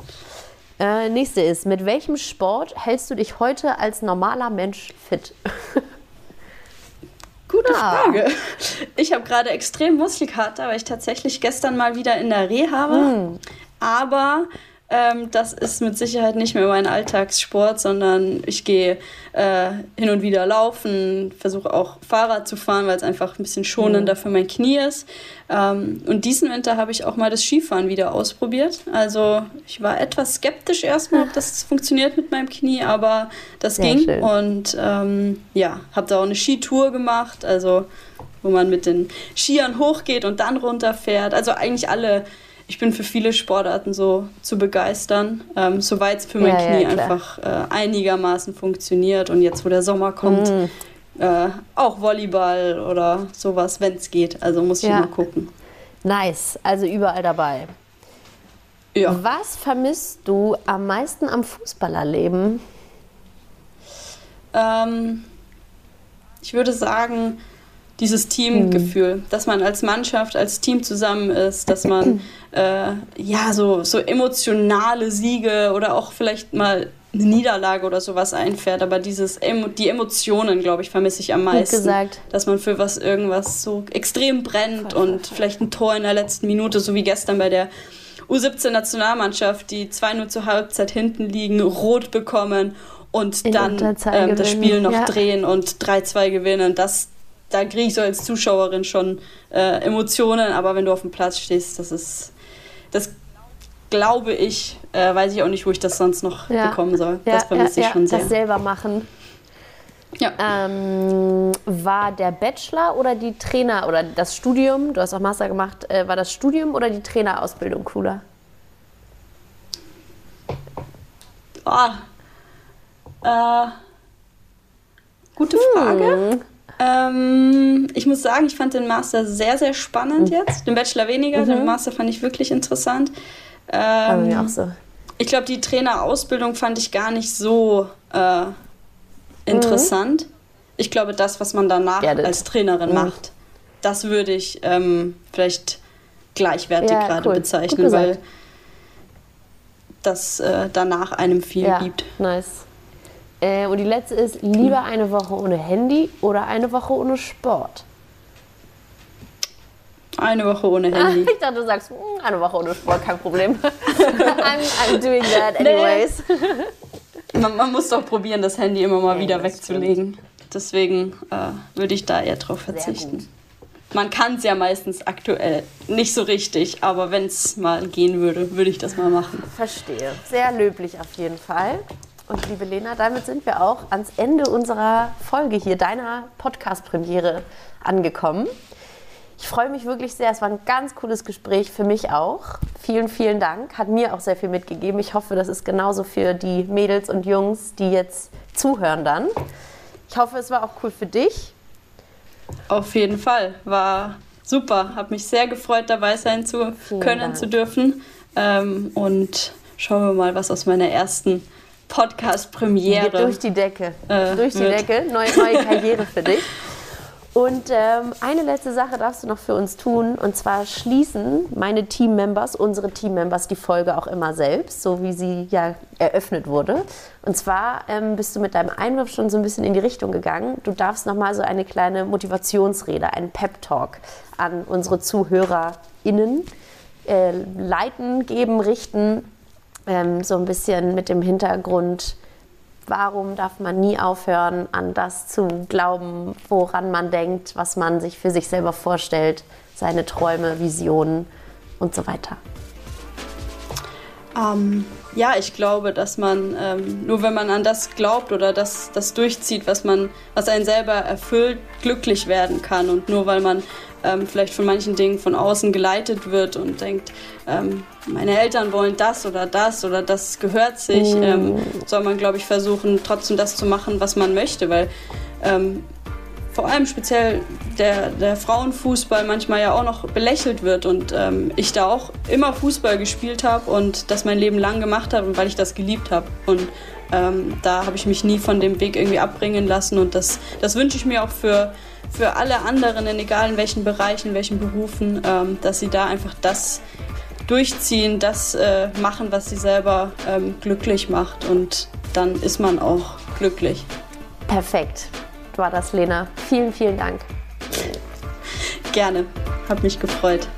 Äh, nächste ist, mit welchem Sport hältst du dich heute als normaler Mensch fit? Gute Ah. Frage. Ich habe gerade extrem Muskelkater, weil ich tatsächlich gestern mal wieder in der Reha war. Hm. Aber ähm, das ist mit Sicherheit nicht mehr mein Alltagssport, sondern ich gehe äh, hin und wieder laufen, versuche auch Fahrrad zu fahren, weil es einfach ein bisschen schonender für mein Knie ist. Ähm, und diesen Winter habe ich auch mal das Skifahren wieder ausprobiert. Also ich war etwas skeptisch erstmal, ob das funktioniert mit meinem Knie, aber das Sehr ging. schön. Und ähm, ja, habe da auch eine Skitour gemacht, also wo man mit den Skiern hochgeht und dann runterfährt. Also eigentlich alle, ich bin für viele Sportarten so zu begeistern, ähm, soweit es für mein Ja, ja, Knie klar. einfach äh, einigermaßen funktioniert. Und jetzt, wo der Sommer kommt, Mm. äh, auch Volleyball oder sowas, wenn es geht. Also muss ich Ja. mal gucken. Nice, also überall dabei. Ja. Was vermisst du am meisten am Fußballerleben? Ähm, ich würde sagen, dieses Teamgefühl, dass man als Mannschaft, als Team zusammen ist, dass man äh, ja so, so emotionale Siege oder auch vielleicht mal eine Niederlage oder sowas einfährt, aber dieses die Emotionen, glaube ich, vermisse ich am meisten. gesagt. Dass man für was irgendwas so extrem brennt und vielleicht ein Tor in der letzten Minute, so wie gestern bei der U17-Nationalmannschaft, die 2-0 zur Halbzeit hinten liegen, rot bekommen und In dann ähm, das Spiel noch ja. drehen und 3-2 gewinnen. Das, da kriege ich so als Zuschauerin schon äh, Emotionen, aber wenn du auf dem Platz stehst, das ist, das glaube ich, äh, weiß ich auch nicht, wo ich das sonst noch Ja. bekommen soll. das vermisse ich schon sehr. Das selber machen. Ja. Ähm, war der Bachelor oder die Trainer oder das Studium, du hast auch Master gemacht, äh, war das Studium oder die Trainerausbildung cooler? Ah. Äh, gute Frage. Ähm, ich muss sagen, ich fand den Master sehr, sehr spannend jetzt. Den Bachelor weniger, den Master fand ich wirklich interessant. Ähm, mir auch so. ich glaube, die Trainerausbildung fand ich gar nicht so äh, interessant. Ich glaube, das, was man danach it. als Trainerin Mhm. macht, das würde ich ähm, vielleicht gleichwertig Ja, gerade cool. Bezeichnen, weil das äh, danach einem viel Ja, gibt. nice. Äh, und die letzte ist, lieber eine Woche ohne Handy oder eine Woche ohne Sport? Eine Woche ohne Handy. ich dachte, du sagst, hm, eine Woche ohne Sport, kein Problem. I'm, I'm doing that anyways. Nee. Man, man, muss doch probieren, das Handy immer mal ja, wieder wegzulegen. Stimmt. Deswegen äh, würde ich da eher drauf verzichten. Man kann es ja meistens aktuell nicht so richtig, aber wenn es mal gehen würde, würde ich das mal machen. Verstehe. Sehr löblich auf jeden Fall. Und liebe Lena, damit sind wir auch ans Ende unserer Folge hier, deiner Podcast-Premiere, angekommen. Ich freue mich wirklich sehr. Es war ein ganz cooles Gespräch für mich auch. Vielen, vielen Dank. Hat mir auch sehr viel mitgegeben. Ich hoffe, das ist genauso für die Mädels und Jungs, die jetzt zuhören dann. Ich hoffe, es war auch cool für dich. Auf jeden Fall. War super. Habe mich sehr gefreut, dabei sein zu vielen können, Dank. zu dürfen. Ähm, und schauen wir mal, was aus meiner ersten Podcast-Premiere. Durch die Decke. Äh, durch die wird. Decke. Neue, neue Karriere für dich. Und ähm, eine letzte Sache darfst du noch für uns tun. Und zwar schließen meine Team-Members, unsere Team-Members, die Folge auch immer selbst, so wie sie ja eröffnet wurde. Und zwar ähm, bist du mit deinem Einwurf schon so ein bisschen in die Richtung gegangen. Du darfst nochmal so eine kleine Motivationsrede, einen Pep-Talk an unsere ZuhörerInnen äh, leiten, geben, richten. Ähm, so ein bisschen mit dem Hintergrund, warum darf man nie aufhören, an das zu glauben, woran man denkt, was man sich für sich selber vorstellt, seine Träume, Visionen und so weiter? Ähm, ja, ich glaube, dass man ähm, nur wenn man an das glaubt oder das, das durchzieht, was man, was einen selber erfüllt, glücklich werden kann. Und nur weil man ähm, vielleicht von manchen Dingen von außen geleitet wird und denkt, ähm, meine Eltern wollen das oder das oder das gehört sich, ähm, soll man, glaube ich, versuchen, trotzdem das zu machen, was man möchte, weil ähm, vor allem speziell der, der Frauenfußball manchmal ja auch noch belächelt wird und ähm, ich da auch immer Fußball gespielt habe und das mein Leben lang gemacht habe und weil ich das geliebt habe und ähm, da habe ich mich nie von dem Weg irgendwie abbringen lassen und das, das wünsche ich mir auch für für alle anderen, in egal in welchen Bereichen, in welchen Berufen, ähm, dass sie da einfach das durchziehen, das äh, machen, was sie selber ähm, glücklich macht. Und dann ist man auch glücklich. Perfekt. War das, Lena. Vielen, vielen Dank. Gerne. Hat mich gefreut.